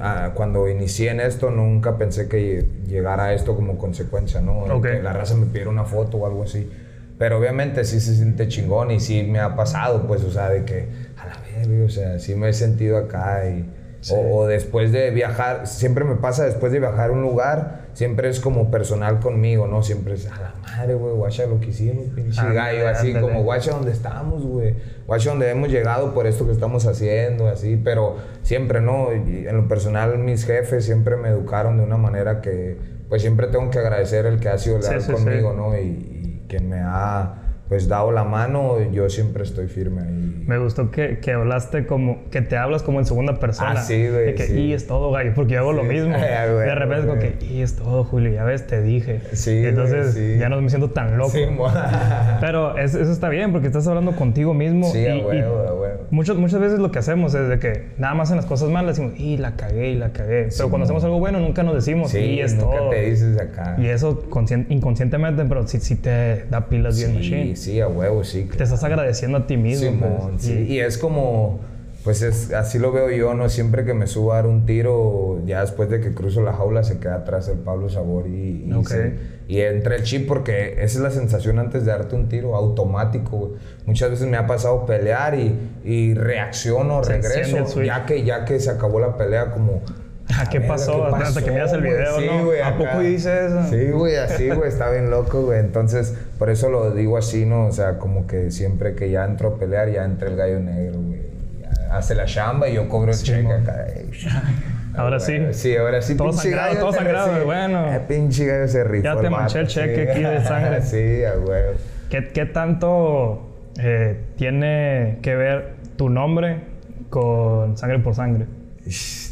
ah, cuando inicié en esto, nunca pensé que llegara a esto como consecuencia, ¿no? Que la raza me pidiera una foto o algo así. Pero obviamente sí se siente chingón y sí me ha pasado, pues, o sea, de que, a la vez, o sea, sí me he sentido acá y o, después de viajar, siempre me pasa después de viajar a un lugar, siempre es como personal conmigo, ¿no? Siempre es, a la madre, güey, guacha lo que hicimos, pinche gallo, así como, guacha, ¿dónde estamos, güey? Guacha, ¿dónde hemos llegado por esto que estamos haciendo, así, pero siempre, ¿no? en lo personal, mis jefes siempre me educaron de una manera que, pues siempre tengo que agradecer el que ha sido leal conmigo, ¿no? Y, y que me ha pues dado la mano, yo siempre estoy firme ahí. Me gustó que, que hablaste como, que te hablas como en segunda persona. Ah, sí, güey. De que, y es todo, gallo, porque yo hago lo mismo. de repente, como que, y es todo, Julio, ya ves, te dije. Sí. Entonces, ya no me siento tan loco. Sí, Pero eso, está bien, porque estás hablando contigo mismo. Sí, y, güey, muchas, muchas veces lo que hacemos es de que nada más en las cosas malas decimos, y la cagué, y la cagué. Pero cuando hacemos algo bueno, nunca nos decimos, y es nunca todo. te dices acá. Y eso inconscientemente, pero sí, sí te da pilas bien, machine sí, a huevo, sí. Te estás agradeciendo a ti mismo. Pues. sí. Y es como, pues es, así lo veo yo, ¿no? Siempre que me subo a dar un tiro, ya después de que cruzo la jaula, se queda atrás el Pablo Sabor y, y, entra el chip porque esa es la sensación antes de darte un tiro, automático. Muchas veces me ha pasado pelear y, y reacciono, regreso, ya que, ya que se acabó la pelea, como Ah, ¿Qué pasó? Hasta que miras el video, sí, ¿no? Güey, ¿A poco dice eso? Sí, güey, así, güey, está bien loco, güey. Entonces, por eso lo digo así, ¿no? O sea, como que siempre que ya entro a pelear, ya entra el gallo negro, güey. Hace la chamba y yo cobro el cheque acá. Ahora sí. Sí, ahora sí. Todo sangrado, todo sangrado, bueno. El pinche gallo se rifó. Ya te manché el cheque aquí de sangre. sí, a huevo. ¿Qué, ¿Qué, tanto eh, tiene que ver tu nombre con sangre por sangre?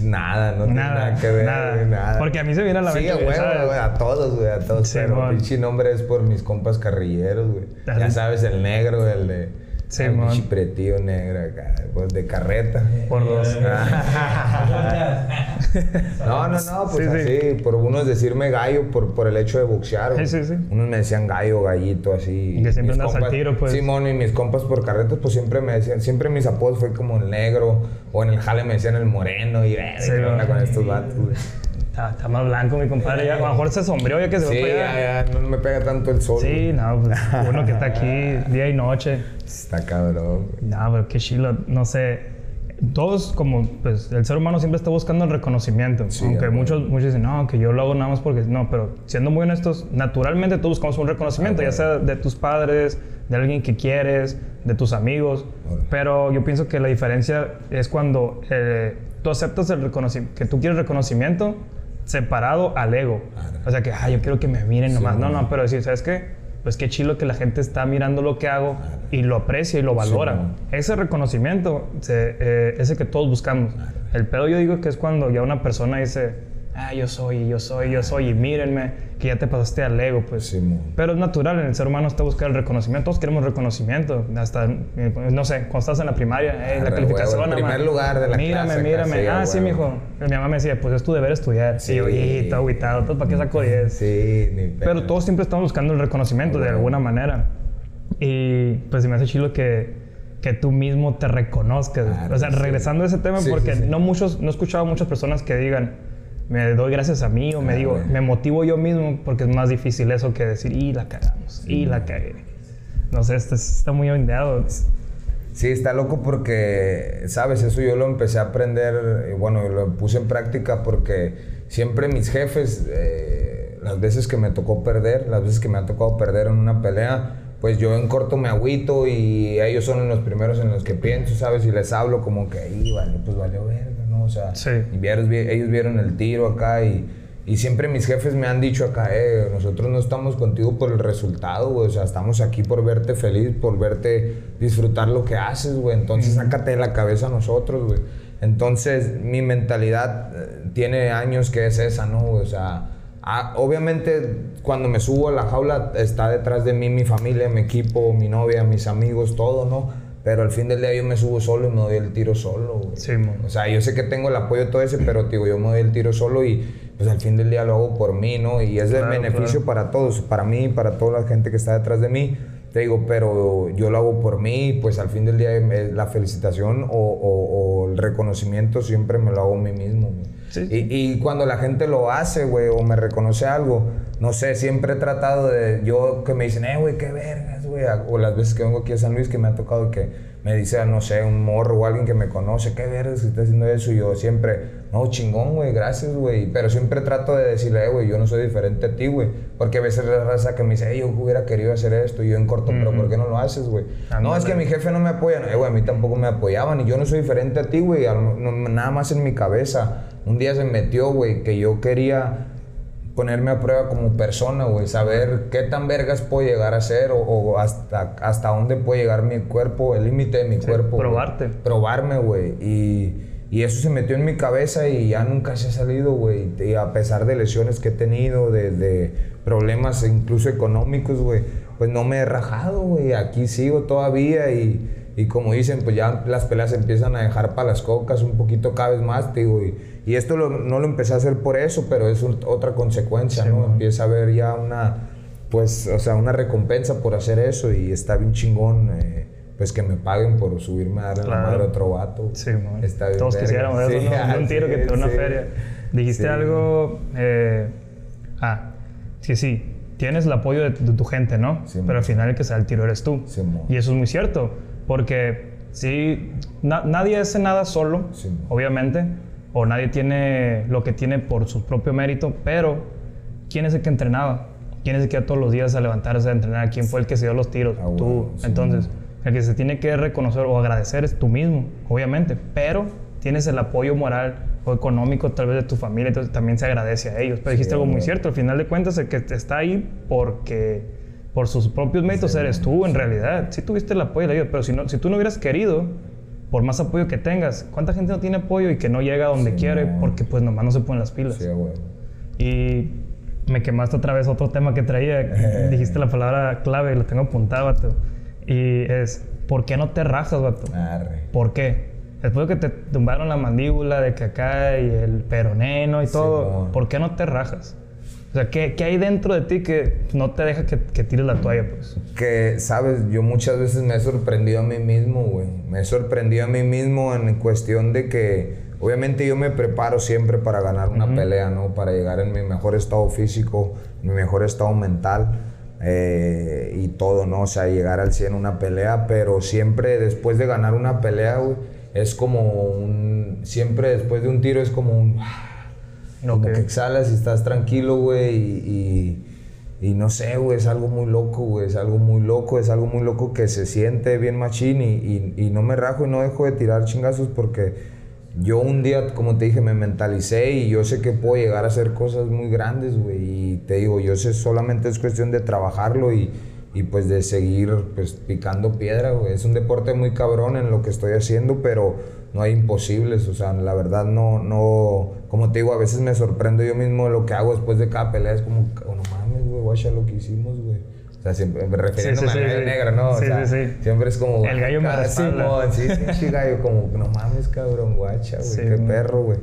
Nada, no tiene nada que ver, nada. nada. Porque a mí se viene a la mente. Sí, güey, a todos, güey, a todos. Sí, pero el pinche nombre es por mis compas carrilleros, güey. Ya sabes, el negro, el de Sí, el chipretío negro acá, pues de carreta. Por dos. no, no, no, pues así. Por unos decirme gallo por, por el hecho de boxear. Sí, sí, sí. Unos me decían gallo, gallito, así. Que siempre andas al tiro, pues. Simón y mis compas por carretas, pues siempre me decían, siempre mis apodos fue como el negro, o en el jale me decían el moreno, y eh, ¿qué onda con estos vatos, güey? Está, más blanco mi compadre. Ya, a lo mejor se sombreó ya que se sí, fue ya, ya, no me pega tanto el sol. Sí, no, pues uno que está aquí día y noche. Está cabrón. No, pero qué chilo. No sé. Todos, como, pues, el ser humano siempre está buscando el reconocimiento. aunque muchos, muchos dicen, no, que yo lo hago nada más porque. No, pero siendo muy honestos, naturalmente todos buscamos un reconocimiento, ya sea de tus padres, de alguien que quieres, de tus amigos. Pero yo pienso que la diferencia es cuando eh, tú aceptas el reconocimiento, que tú quieres reconocimiento separado al ego. O sea, que, ah, yo quiero que me miren nomás. no, no, pero decir, ¿sabes qué? Pues qué chilo que la gente está mirando lo que hago y lo aprecia y lo valora. ese reconocimiento, eh, ese que todos buscamos. El pedo yo digo que es cuando ya una persona dice, ah, yo soy, yo soy, yo soy, y mírenme, que ya te pasaste al ego, pues. Sí, Pero es natural, en el ser humano está buscar el reconocimiento, todos queremos reconocimiento, hasta, eh, no sé, cuando estás en la primaria, eh, la calificación. En primer lugar de la mírame, clase. Mírame, mírame, ah, sí, mijo. Mi mamá me decía, pues es tu deber estudiar. Sí, y yo, y todo aguitado, para qué saco 10. Sí, ni Pero todos siempre estamos buscando el reconocimiento de alguna manera. Y pues se me hace chido que que tú mismo te reconozcas. o sea, regresando a ese tema, porque no muchos, no he escuchado a muchas personas que digan, me doy gracias a mí o me digo, me motivo yo mismo porque es más difícil eso que decir, y la cagamos, y la cagué. No sé, está, está muy ondeado. Sí, está loco porque, sabes, eso yo lo empecé a aprender, y bueno, lo puse en práctica porque siempre mis jefes, eh, las veces que me tocó perder, las veces que me ha tocado perder en una pelea, pues yo en corto me agüito y ellos son los primeros en los que pienso, ¿sabes? Y les hablo como que, ahí, vale, pues valió ver o sea, ellos vieron el tiro acá y, y, siempre mis jefes me han dicho acá, eh, nosotros no estamos contigo por el resultado, güey, o sea, estamos aquí por verte feliz, por verte disfrutar lo que haces, güey, entonces sácate de la cabeza a nosotros, güey. Entonces, mi mentalidad eh, tiene años que es esa, ¿no? O sea, obviamente cuando me subo a la jaula está detrás de mí mi familia, mi equipo, mi novia, mis amigos, todo, ¿no? Pero al fin del día yo me subo solo y me doy el tiro solo. Sí, o sea, yo sé que tengo el apoyo todo ese, pero digo, yo me doy el tiro solo y pues al fin del día lo hago por mí, ¿no? Y es de beneficio para todos, para mí, para toda la gente que está detrás de mí. Te digo, pero yo lo hago por mí, pues al fin del día la felicitación o, el reconocimiento siempre me lo hago a mí mismo. Y, y, cuando la gente lo hace, güey, o me reconoce algo, no sé, siempre he tratado de, yo que me dicen, eh, güey, qué vergas, güey, o las veces que vengo aquí a San Luis que me ha tocado que me dice, no sé, un morro o alguien que me conoce, qué vergas que está haciendo eso, y yo siempre, no, chingón, güey, gracias, güey, pero siempre trato de decirle, eh, güey, yo no soy diferente a ti, güey, porque a veces la raza que me dice, eh, yo hubiera querido hacer esto, y yo en corto, pero ¿por qué no lo haces, güey? No, es que mi jefe no me apoya, eh, güey, a mí tampoco me apoyaban, y yo no soy diferente a ti, güey, nada más en mi cabeza un día se metió, güey, que yo quería ponerme a prueba como persona, güey, saber qué tan vergas puedo llegar a ser o, hasta, hasta dónde puede llegar mi cuerpo, el límite de mi cuerpo. Probarte. Probarme, güey. Y, y, eso se metió en mi cabeza y ya nunca se ha salido, güey. Y a pesar de lesiones que he tenido, de, de problemas incluso económicos, güey, pues no me he rajado, güey. Aquí sigo todavía y, y como dicen, pues ya las peleas empiezan a dejar para las cocas un poquito cada vez más, digo, y y esto no lo empecé a hacer por eso, pero es otra consecuencia, ¿no? Empieza a haber ya una, pues, o sea, una recompensa por hacer eso y está bien chingón. Eh, pues que me paguen por subirme a dar la madre a otro vato. Sí, Está bien Todos quisiéramos eso, ¿no? un tiro que te una feria. Dijiste algo. Eh, ah, sí, sí. Tienes el apoyo de, tu gente, ¿no? Pero al final el que da el tiro eres tú. y eso es muy cierto. Porque sí, nadie hace nada solo, obviamente o nadie tiene lo que tiene por su propio mérito, pero ¿quién es el que entrenaba? ¿Quién es el que iba todos los días a levantarse a entrenar? ¿Quién fue el que se dio los tiros? Ah, tú. bueno, sí. Entonces, el que se tiene que reconocer o agradecer es tú mismo, obviamente, pero tienes el apoyo moral o económico tal vez de tu familia, entonces también se agradece a ellos. Pero dijiste algo muy cierto, al final de cuentas el que está ahí porque por sus propios méritos eres tú en realidad. Sí tuviste el apoyo de la vida, pero si, no, si tú no hubieras querido, por más apoyo que tengas, ¿cuánta gente no tiene apoyo y que no llega a donde Sí, quiere no. porque pues nomás no se ponen las pilas? Sí, güey. Y me quemaste otra vez otro tema que traía. Dijiste la palabra clave, lo tengo apuntado, vato. Y es, ¿por qué no te rajas, vato? Arre. ¿Por qué? Después de que te tumbaron la mandíbula, de que acá y el peroneno y todo. ¿por qué no te rajas? O sea, ¿qué, qué hay dentro de ti que no te deja que, que tires la toalla, pues? Que, sabes, yo muchas veces me he sorprendido a mí mismo, güey. Me he sorprendido a mí mismo en cuestión de que, obviamente, yo me preparo siempre para ganar una pelea, ¿no? Para llegar en mi mejor estado físico, mi mejor estado mental eh, y todo, ¿no? O sea, llegar al 100 en una pelea, pero siempre después de ganar una pelea, güey, es como un. Siempre después de un tiro es como un. Como que exhalas y estás tranquilo, güey, y, y, y no sé, güey, es algo muy loco, güey, es algo muy loco, es algo muy loco que se siente bien machín y no me rajo y no dejo de tirar chingazos porque yo un día, como te dije, me mentalicé y yo sé que puedo llegar a hacer cosas muy grandes, güey, y te digo, yo sé, solamente es cuestión de trabajarlo y, y pues de seguir pues picando piedra, güey. Es un deporte muy cabrón en lo que estoy haciendo, pero no hay imposibles, o sea, la verdad no, no, como te digo, a veces me sorprendo yo mismo lo que hago después de cada pelea, es como, oh, no mames, güey, guacha lo que hicimos, güey. O sea, siempre refiriéndome sí, sí, gallo sí. negro, ¿no? O sea, sí, sí. siempre es como... El gallo me ah. Simón, sí, sí, gallo, como, no mames, cabrón, guacha, güey, qué perro, güey.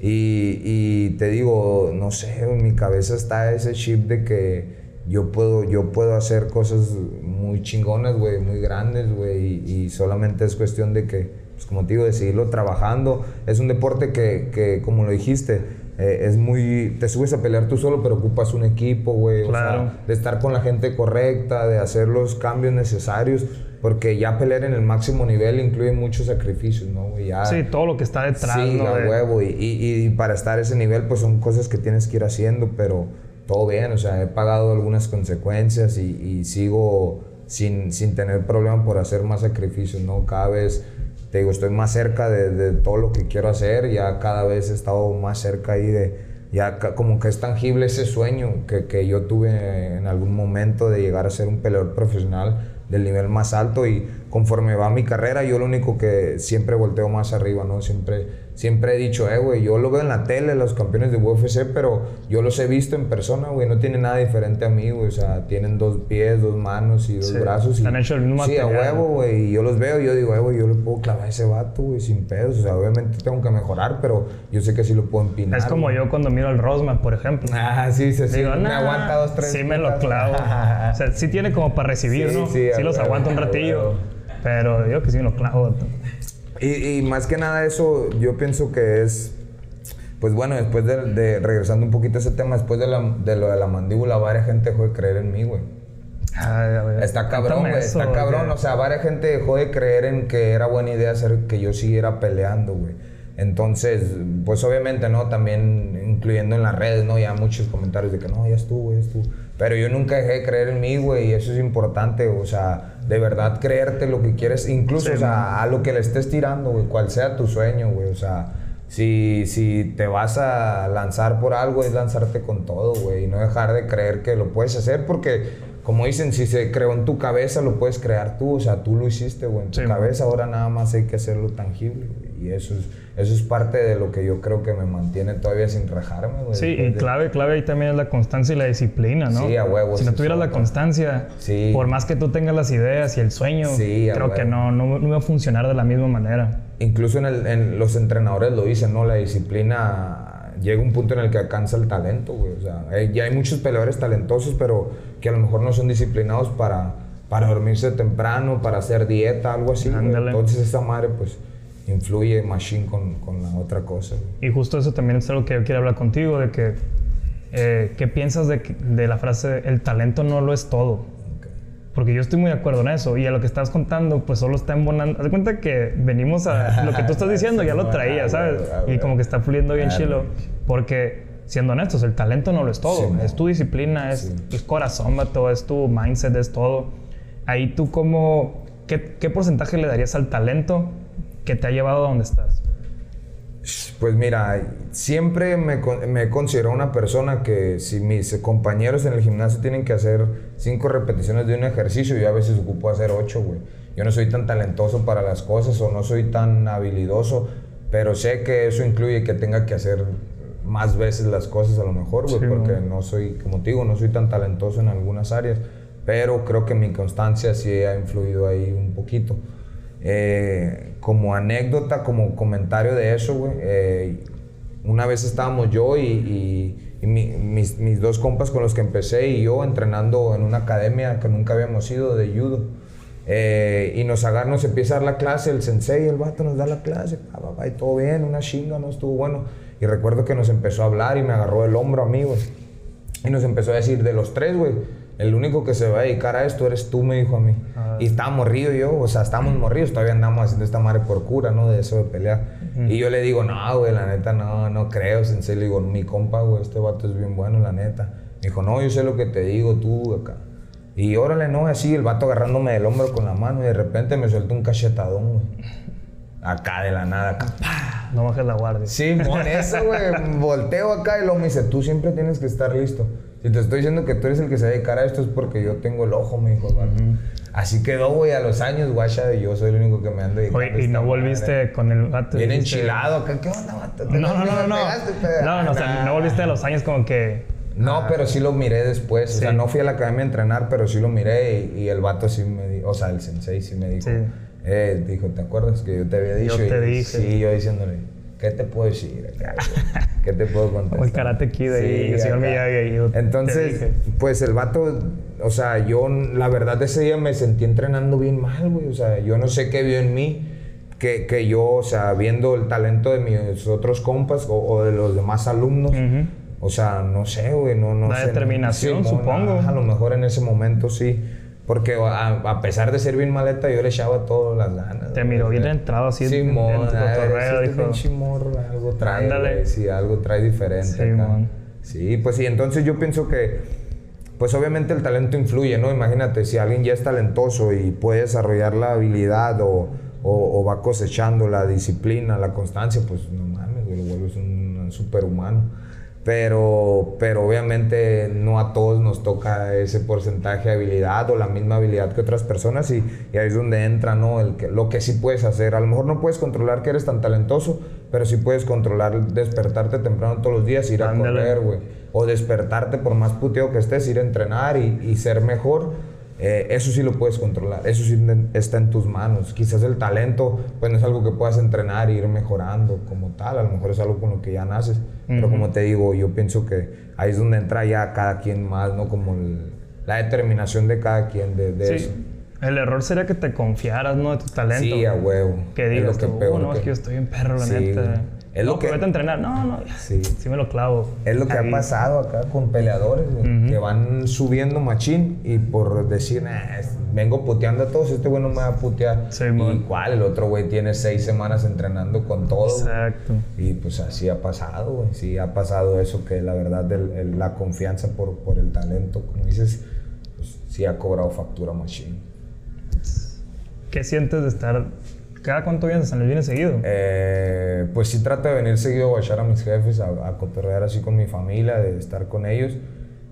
Y, y te digo, no sé, en mi cabeza está ese chip de que yo puedo, yo puedo hacer cosas muy chingonas, güey, muy grandes, güey, y, y solamente es cuestión de que, pues como te digo, de seguirlo trabajando. Es un deporte que, que como lo dijiste, eh, es muy, te subes a pelear tú solo, pero ocupas un equipo, güey, o Claro. sea, de estar con la gente correcta, de hacer los cambios necesarios, porque ya pelear en el máximo nivel incluye muchos sacrificios, ¿no? Ya, Sí, todo lo que está detrás, Sí, ¿no? a De- huevo. Y, y- y para estar a ese nivel, pues son cosas que tienes que ir haciendo, pero todo bien. O sea, he pagado algunas consecuencias y, y sigo sin, sin tener problema por hacer más sacrificios, ¿no? Cada vez, te digo, estoy más cerca de, de todo lo que quiero hacer. Ya cada vez he estado más cerca ahí de. Ya como que es tangible ese sueño que, que yo tuve en algún momento de llegar a ser un peleador profesional del nivel más alto y conforme va mi carrera yo lo único que siempre volteo más arriba, ¿no? Siempre, siempre he dicho, eh, güey, yo lo veo en la tele, los campeones de UFC, pero yo los he visto en persona, güey, no tiene nada diferente a mí, güey, o sea, tienen dos pies, dos manos y dos Sí, brazos. y- han hecho el mismo Sí, a material. huevo, güey, y yo los veo y yo digo, eh, güey, yo le puedo clavar a ese vato, güey, sin pedos, o sea, obviamente tengo que mejorar, pero yo sé que sí lo puedo empinar. Es como yo cuando miro al Rosman, por ejemplo. Ah, sí, sí, sí, Digo, me "Nah, aguanta dos, tres. Sí me lo putas". clavo. o sea, sí tiene como para recibir, Sí, ¿no? sí, a los huevo, aguanta un a ratillo. Pero yo que sí me lo clavo. Y, y más que nada eso, yo pienso que es, pues bueno, después de, de- regresando un poquito a ese tema, después de, la, de lo de la mandíbula, varias gente dejó de creer en mí, güey. Está cabrón, güey, está cabrón. O sea, varias gente dejó de creer en que era buena idea hacer que yo siguiera peleando, güey. Entonces, pues obviamente, ¿no? También incluyendo en las redes, ¿no? Ya muchos comentarios de que no, ya estuvo, ya estuvo. Pero yo nunca dejé de creer en mí, güey, y eso es importante, o sea, de verdad creerte lo que quieres, incluso, Sí, o sea, a lo que le estés tirando, güey, cual sea tu sueño, güey, o sea, si, si te vas a lanzar por algo, es lanzarte con todo, güey, y no dejar de creer que lo puedes hacer, porque, como dicen, si se creó en tu cabeza, lo puedes crear tú, o sea, tú lo hiciste, güey, en tu Sí, cabeza, ahora nada más hay que hacerlo tangible, güey, y eso es, eso es parte de lo que yo creo que me mantiene todavía sin rajarme, güey. Sí, y clave, clave ahí también es la constancia y la disciplina, ¿no? Sí, a huevo, Si no tuvieras la constancia, Sí. por más que tú tengas las ideas y el sueño, Sí, creo que no, no, no va a funcionar de la misma manera. Incluso en, el- en los entrenadores lo dicen, ¿no? La disciplina llega un punto en el que alcanza el talento, güey. O sea, hay- ya hay muchos peleadores talentosos, pero que a lo mejor no son disciplinados para, para dormirse temprano, para hacer dieta, algo así. Entonces esa madre, pues, influye machine con, con la otra cosa. Y justo eso también es algo que yo quiero hablar contigo, de que, eh, ¿qué piensas de, de la frase, el talento no lo es todo? Porque yo estoy muy de acuerdo en eso. Y a lo que estás contando, pues solo está embonando. Haz de cuenta que venimos a lo que tú estás diciendo, ya lo traía, ¿sabes? Y como que está fluyendo bien chilo. Porque, siendo honestos, el talento no lo es todo. es tu disciplina, es tu corazón, todo es tu mindset, es todo. Ahí tú, como. ¿qué, ¿Qué porcentaje le darías al talento que te ha llevado a donde estás? Pues mira, siempre me, me considero una persona que si mis compañeros en el gimnasio tienen que hacer cinco repeticiones de un ejercicio, yo a veces ocupo hacer ocho, güey. Yo no soy tan talentoso para las cosas o no soy tan habilidoso, pero sé que eso incluye que tenga que hacer más veces las cosas a lo mejor, güey, porque no soy, como te digo, no soy tan talentoso en algunas áreas, pero creo que mi constancia sí ha influido ahí un poquito. Eh, como anécdota, como comentario de eso, güey, eh, una vez estábamos yo y, mis, dos compas con los que empecé y yo entrenando en una academia que nunca habíamos ido de judo. Eh, y nos agarra, nos empieza a dar la clase, el sensei, el vato nos da la clase, y todo bien, una chinga, no estuvo bueno. Y recuerdo que nos empezó a hablar y me agarró el hombro a mí, güey. Y nos empezó a decir, de los tres, güey, el único que se va a dedicar a esto eres tú, me dijo a mí. Ah. Y estaba morrido yo, o sea, estábamos morridos, todavía andamos haciendo esta madre por cura, ¿no? De eso de pelear. Y yo le digo, no, güey, la neta, no, no creo. Sensei, le digo, mi compa, güey, este vato es bien bueno, la neta. Me dijo, no, yo sé lo que te digo, tú, acá. Y órale, no, así, el vato agarrándome del hombro con la mano y de repente me suelta un cachetadón, güey. Acá de la nada, acá, No bajes la guardia. Sí, por eso, güey. Volteo acá y lo me dice, tú siempre tienes que estar listo. Si te estoy diciendo que tú eres el que se dedicará a esto es porque yo tengo el ojo, me dijo, Así quedó, güey, a los años, guacha, y yo soy el único que me ando dedicando. Oye, ¿y no volviste con el gato? Bien enchilado, ¿qué, ¿qué onda, vato? No, no, no, no. No, no, o sea, no volviste a los años como que... No, pero sí lo miré después. O sea, no fui a la academia a entrenar, pero sí lo miré y, el vato sí me dijo, o sea, el sensei sí me dijo. Sí. Eh, dijo, ¿te acuerdas que yo te había dicho? Yo te y, dije. Sí, yo diciéndole, ¿qué te puedo decir? ¿Qué te puedo contar? El karate kid ahí, el señor Miyagi. Entonces, pues el vato, o sea, yo la verdad ese día me sentí entrenando bien mal, güey. O sea, yo no sé qué vio en mí. Que, que yo, o sea, viendo el talento de mis otros compas o, de los demás alumnos, o sea, no sé, güey, no, no La determinación, supongo. a lo mejor en ese momento sí. Porque a, pesar de ser bien maleta, yo le echaba todas las ganas. Te miró bien entrado así sí, en, mon, dijo. Chimorro, algo trae, sí, algo trae diferente sí, acá. Sí, pues sí, entonces yo pienso que, pues obviamente el talento influye, ¿no? Imagínate, si alguien ya es talentoso y puede desarrollar la habilidad o, o, va cosechando la disciplina, la constancia, pues no mames, lo vuelves un superhumano pero, pero obviamente no a todos nos toca ese porcentaje de habilidad o la misma habilidad que otras personas y, ahí es donde entra ¿no? El que, lo que sí puedes hacer. A lo mejor no puedes controlar que eres tan talentoso, pero sí puedes controlar despertarte temprano todos los días, ir a correr, güey. O despertarte por más puteo que estés, ir a entrenar y, y ser mejor eh, eso sí lo puedes controlar, eso sí está en tus manos. Quizás el talento, pues no es algo que puedas entrenar e ir mejorando como tal, a lo mejor es algo con lo que ya naces. Pero como te digo, yo pienso que ahí es donde entra ya cada quien más, ¿no? Como la determinación de cada quien de, de eso. El error sería que te confiaras, ¿no? De tu talento. Sí, a huevo. Que digas, que peor, no, es que yo estoy en perro, la neta. Es lo que. Vete a entrenar. No, no, sí. sí me lo clavo. Es lo que ha pasado acá con peleadores, que van subiendo machín y por decir, vengo puteando a todos, este güey no me va a putear. Sí, y cuál, el otro güey tiene seis semanas entrenando con todo. Exacto. Y pues así ha pasado, güey. Sí, ha pasado eso que la verdad, la confianza por, por el talento, como dices, pues sí ha cobrado factura machín. ¿Qué sientes de estar ¿Cada cuánto vienes a San Luis? ¿Vienes seguido? Eh, pues sí trato de venir seguido a echar a mis jefes, a, a cotorrear así con mi familia, de estar con ellos.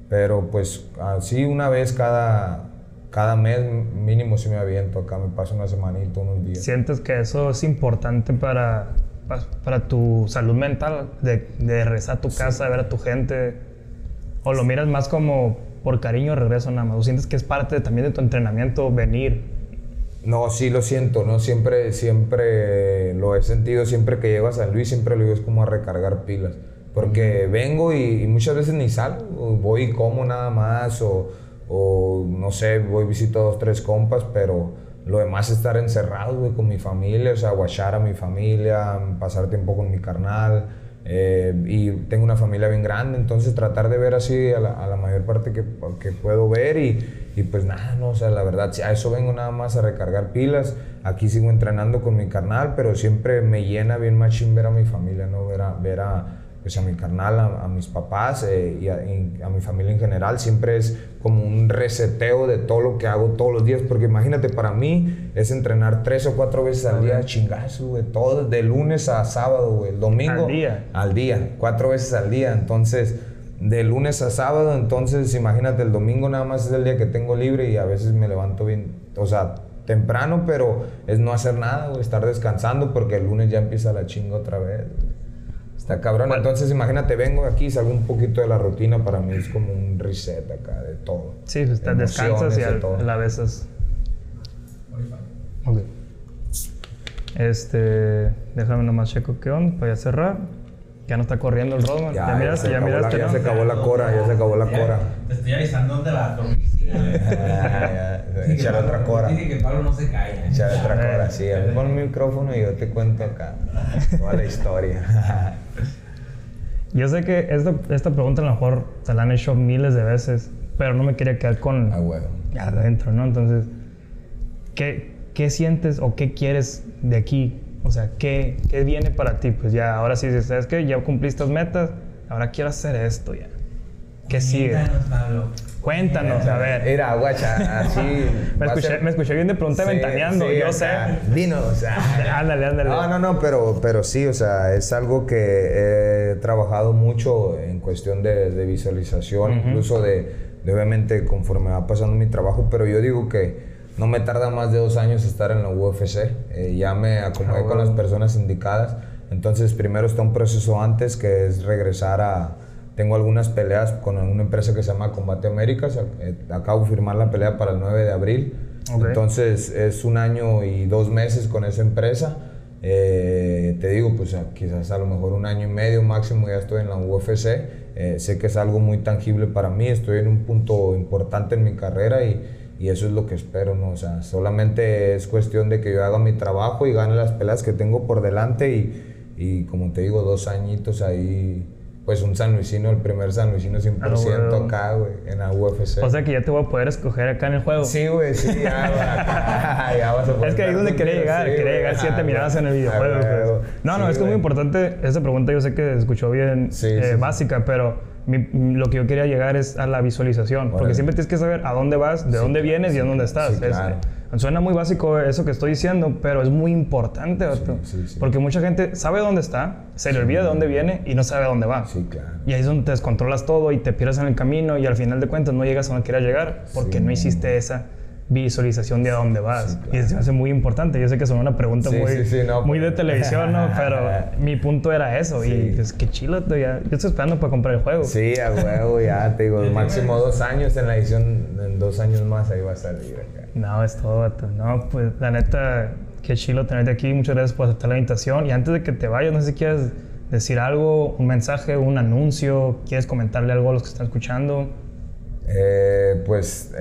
Pero pues así una vez cada, cada mes mínimo si me aviento acá, me paso una semanita, unos días. ¿Sientes que eso es importante para, para tu salud mental? De, de regresar a tu casa, de ver a tu gente. ¿O lo miras más como por cariño regreso nada más? ¿O sientes que es parte también de tu entrenamiento venir no, sí lo siento, ¿no? Siempre, siempre lo he sentido, siempre que llego a San Luis, siempre lo digo, es como a recargar pilas. Porque vengo y, muchas veces ni salgo, voy y como nada más, o, o no sé, voy visito dos, tres compas, pero lo demás es estar encerrado, güey, con mi familia, o sea, guachar a mi familia, pasar tiempo con mi carnal, eh, y tengo una familia bien grande, entonces tratar de ver así a la, mayor parte que, que puedo ver y, y, pues nada, no, o sea, la verdad, a eso vengo nada más a recargar pilas, aquí sigo entrenando con mi carnal, pero siempre me llena bien machín ver a mi familia, ¿no? Ver a, ver a pues a mi carnal, a, mis papás eh, y, a, mi familia en general, siempre es como un reseteo de todo lo que hago todos los días, porque imagínate, para mí es entrenar tres o cuatro veces al día, chingazo, güey, todo, de lunes a sábado, güey, el domingo. Al día. Al día, cuatro veces al día, entonces, de lunes a sábado, entonces, imagínate, el domingo nada más es el día que tengo libre y a veces me levanto bien, o sea, temprano, pero es no hacer nada, güey, estar descansando porque el lunes ya empieza la chinga otra vez. Está cabrón. Entonces, imagínate, vengo aquí, salgo un poquito de la rutina. Para mí es como un reset acá de todo. Sí, pues te descansas y a, la vez Ok. Este, déjame nomás checo qué onda para ya cerrar. Ya no está corriendo el Rodman. Ya, ya miraste, ya, miraste. ya se acabó la cora, ya se acabó la cora. Te estoy avisando dónde va Echar otra cora. Dice que Pablo no se cae. Echar otra cora, sí. Pon el micrófono y yo te cuento acá toda la historia. Yo sé que esta, esta pregunta a lo mejor te la han hecho miles de veces, pero no me quería quedar con... Ah, bueno. Adentro, ¿no? Entonces, ¿qué, ¿qué sientes o qué quieres de aquí? O sea, ¿qué, ¿qué viene para ti? Pues ya, ahora sí ¿sabes qué? Ya cumpliste estas metas, ahora quiero hacer esto ya. ¿Qué sigue? Pablo. Cuéntanos, a ver. Mira, guacha, así. me, escuché, me, escuché, bien de pregunta ventaneando, yo sé. Dinos, o sea. ándale, ándale. No, no, no, pero, pero sí, o sea, es algo que he trabajado mucho en cuestión de, de visualización, incluso de, obviamente, conforme va pasando mi trabajo, pero yo digo que no me tarda más de dos años estar en la UFC. Eh, ya me acomodé ah, con las personas indicadas. Entonces, primero está un proceso antes que es regresar a tengo algunas peleas con una empresa que se llama Combate Américas. Eh, acabo de firmar la pelea para el 9 de abril. Entonces es un año y dos meses con esa empresa. Eh, te digo, pues quizás a lo mejor un año y medio máximo ya estoy en la UFC. Eh, sé que es algo muy tangible para mí. Estoy en un punto importante en mi carrera y, y eso es lo que espero. ¿no? O sea, solamente es cuestión de que yo haga mi trabajo y gane las peleas que tengo por delante y, y como te digo, dos añitos ahí pues un San Luisino, el primer San Luisino 100% ah, acá, güey, en la UFC. O sea que ya te voy a poder escoger acá en el juego. Sí, güey, sí, ya, ya vas a poder. Es que ahí es donde quería llegar, quería llegar siete miradas en el videojuego. Pues. No, no, es que es muy importante, esa pregunta yo sé que se escuchó bien eh, básica, pero lo que yo quería llegar es a la visualización, porque siempre tienes que saber a dónde vas, de dónde vienes y a dónde estás. suena muy básico eso que estoy diciendo, pero es muy importante, porque mucha gente sabe dónde está, se le olvida de dónde viene y no sabe a dónde va. Y ahí es donde te descontrolas todo y te pierdes en el camino y al final de cuentas no llegas a donde quieras llegar porque no hiciste esa visualización de a dónde vas. Y eso es muy importante. Yo sé que es una pregunta muy, muy de televisión, ¿no? Pero mi punto era eso. Y es que chilo, ya, yo estoy esperando para comprar el juego. Sí, a huevo, ya te digo, máximo dos años en la edición, en dos años más ahí va a salir. No, es todo, No, pues la neta, qué chilo tenerte aquí. Muchas gracias por aceptar la invitación. Y antes de que te vayas, no sé si quieres decir algo, un mensaje, un anuncio, quieres comentarle algo a los que están escuchando. Eh, pues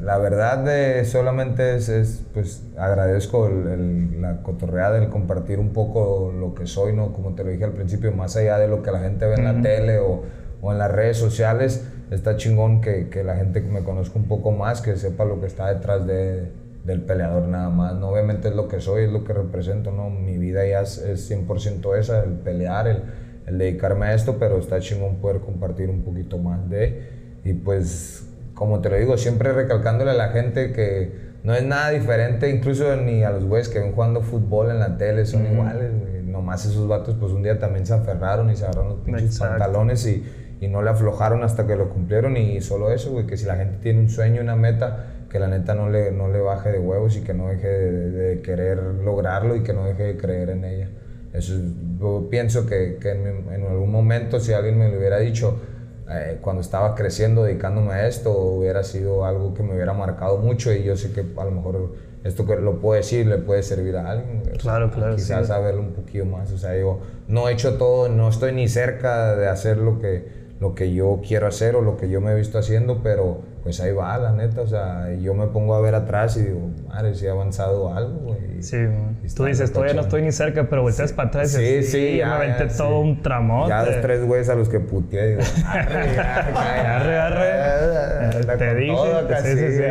la verdad de solamente es, pues agradezco la cotorreada, el compartir un poco lo que soy, ¿no? Como te lo dije al principio, más allá de lo que la gente ve en la tele o, o, en las redes sociales, está chingón que, que, la gente me conozca un poco más, que sepa lo que está detrás de, del peleador nada más, ¿no? Obviamente es lo que soy, es lo que represento, ¿no? Mi vida ya es, es 100% esa, el pelear, el, el dedicarme a esto, pero está chingón poder compartir un poquito más de y pues, como te lo digo, siempre recalcándole a la gente que no es nada diferente, incluso ni a los güeyes que ven jugando fútbol en la tele, son iguales, Nomás esos vatos, pues un día también se aferraron y se agarraron los pinches pantalones y, y, no le aflojaron hasta que lo cumplieron. Y solo eso, güey, que si la gente tiene un sueño, una meta, que la neta no le, no le baje de huevos y que no deje de, querer lograrlo y que no deje de creer en ella. Eso, yo pienso que, que en, en algún momento, si alguien me lo hubiera dicho, eh, cuando estaba creciendo, dedicándome a esto, hubiera sido algo que me hubiera marcado mucho y yo sé que a lo mejor esto que lo puedo decir le puede servir a alguien. Claro, claro. Quizás saberlo un poquito más. O sea, yo no he hecho todo, no estoy ni cerca de hacer lo que, lo que yo quiero hacer o lo que yo me he visto haciendo, pero pues ahí va, la neta, o sea, yo me pongo a ver atrás y digo, madre, si he avanzado algo, güey. Sí, tú dices, todavía no estoy ni cerca, pero volteas para atrás y dices, sí, sí, ya, me aventé todo un tramote. Ya los tres güeyes a los que puteé, digo, arre, arre, arre. Te dije, sí, sí, sí.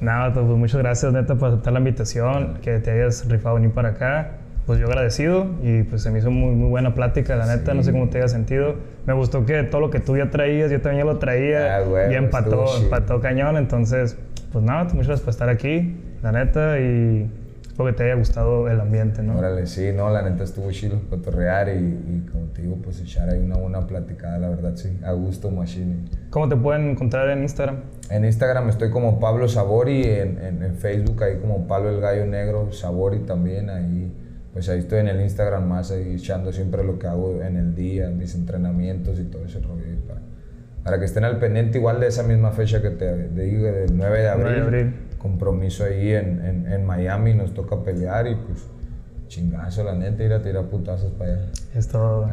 Nada, pues muchas gracias, neta, por aceptar la invitación, que te hayas rifado venir para acá pues yo agradecido y pues se me hizo muy, muy buena plática, la neta, no sé cómo te haya sentido. Me gustó que todo lo que tú ya traías, yo también ya lo traía ah, y empató, empató cañón, entonces, pues nada, muchas gracias por estar aquí, la neta, y espero que te haya gustado el ambiente, ¿no? Órale, sí, no, la neta estuvo chido cotorrear y, y como te digo, pues echar ahí una buena platicada, la verdad, sí, a gusto, machine. ¿Cómo te pueden encontrar en Instagram? En Instagram estoy como Pablo Sabori, en, en, en Facebook ahí como Pablo el Gallo Negro, Sabori también, ahí pues ahí estoy en el Instagram más, ahí echando siempre lo que hago en el día, mis entrenamientos y todo ese rollo. Para, para que estén al pendiente igual de esa misma fecha que te, digo, del 9 de abril. 9 de abril. Compromiso ahí en, en, en Miami, nos toca pelear y pues Chingazo, la neta, ir a tirar putazos para allá. Es todo.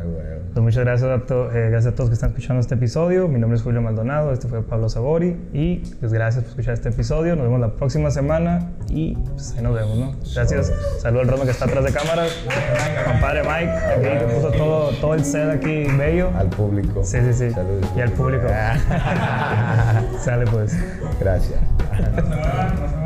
Pues muchas gracias a, eh, gracias a todos que están escuchando este episodio. Mi nombre es Julio Maldonado, este fue Pablo Sabori. Y pues gracias por escuchar este episodio. Nos vemos la próxima semana y pues ahí nos vemos, ¿no? Gracias. Saludos al Rono que está atrás de cámaras. Compadre Mike, aquí que puso todo, todo el set aquí bello. Al público. Sí, sí, sí. Saludos. Y al público. Sale pues. Gracias.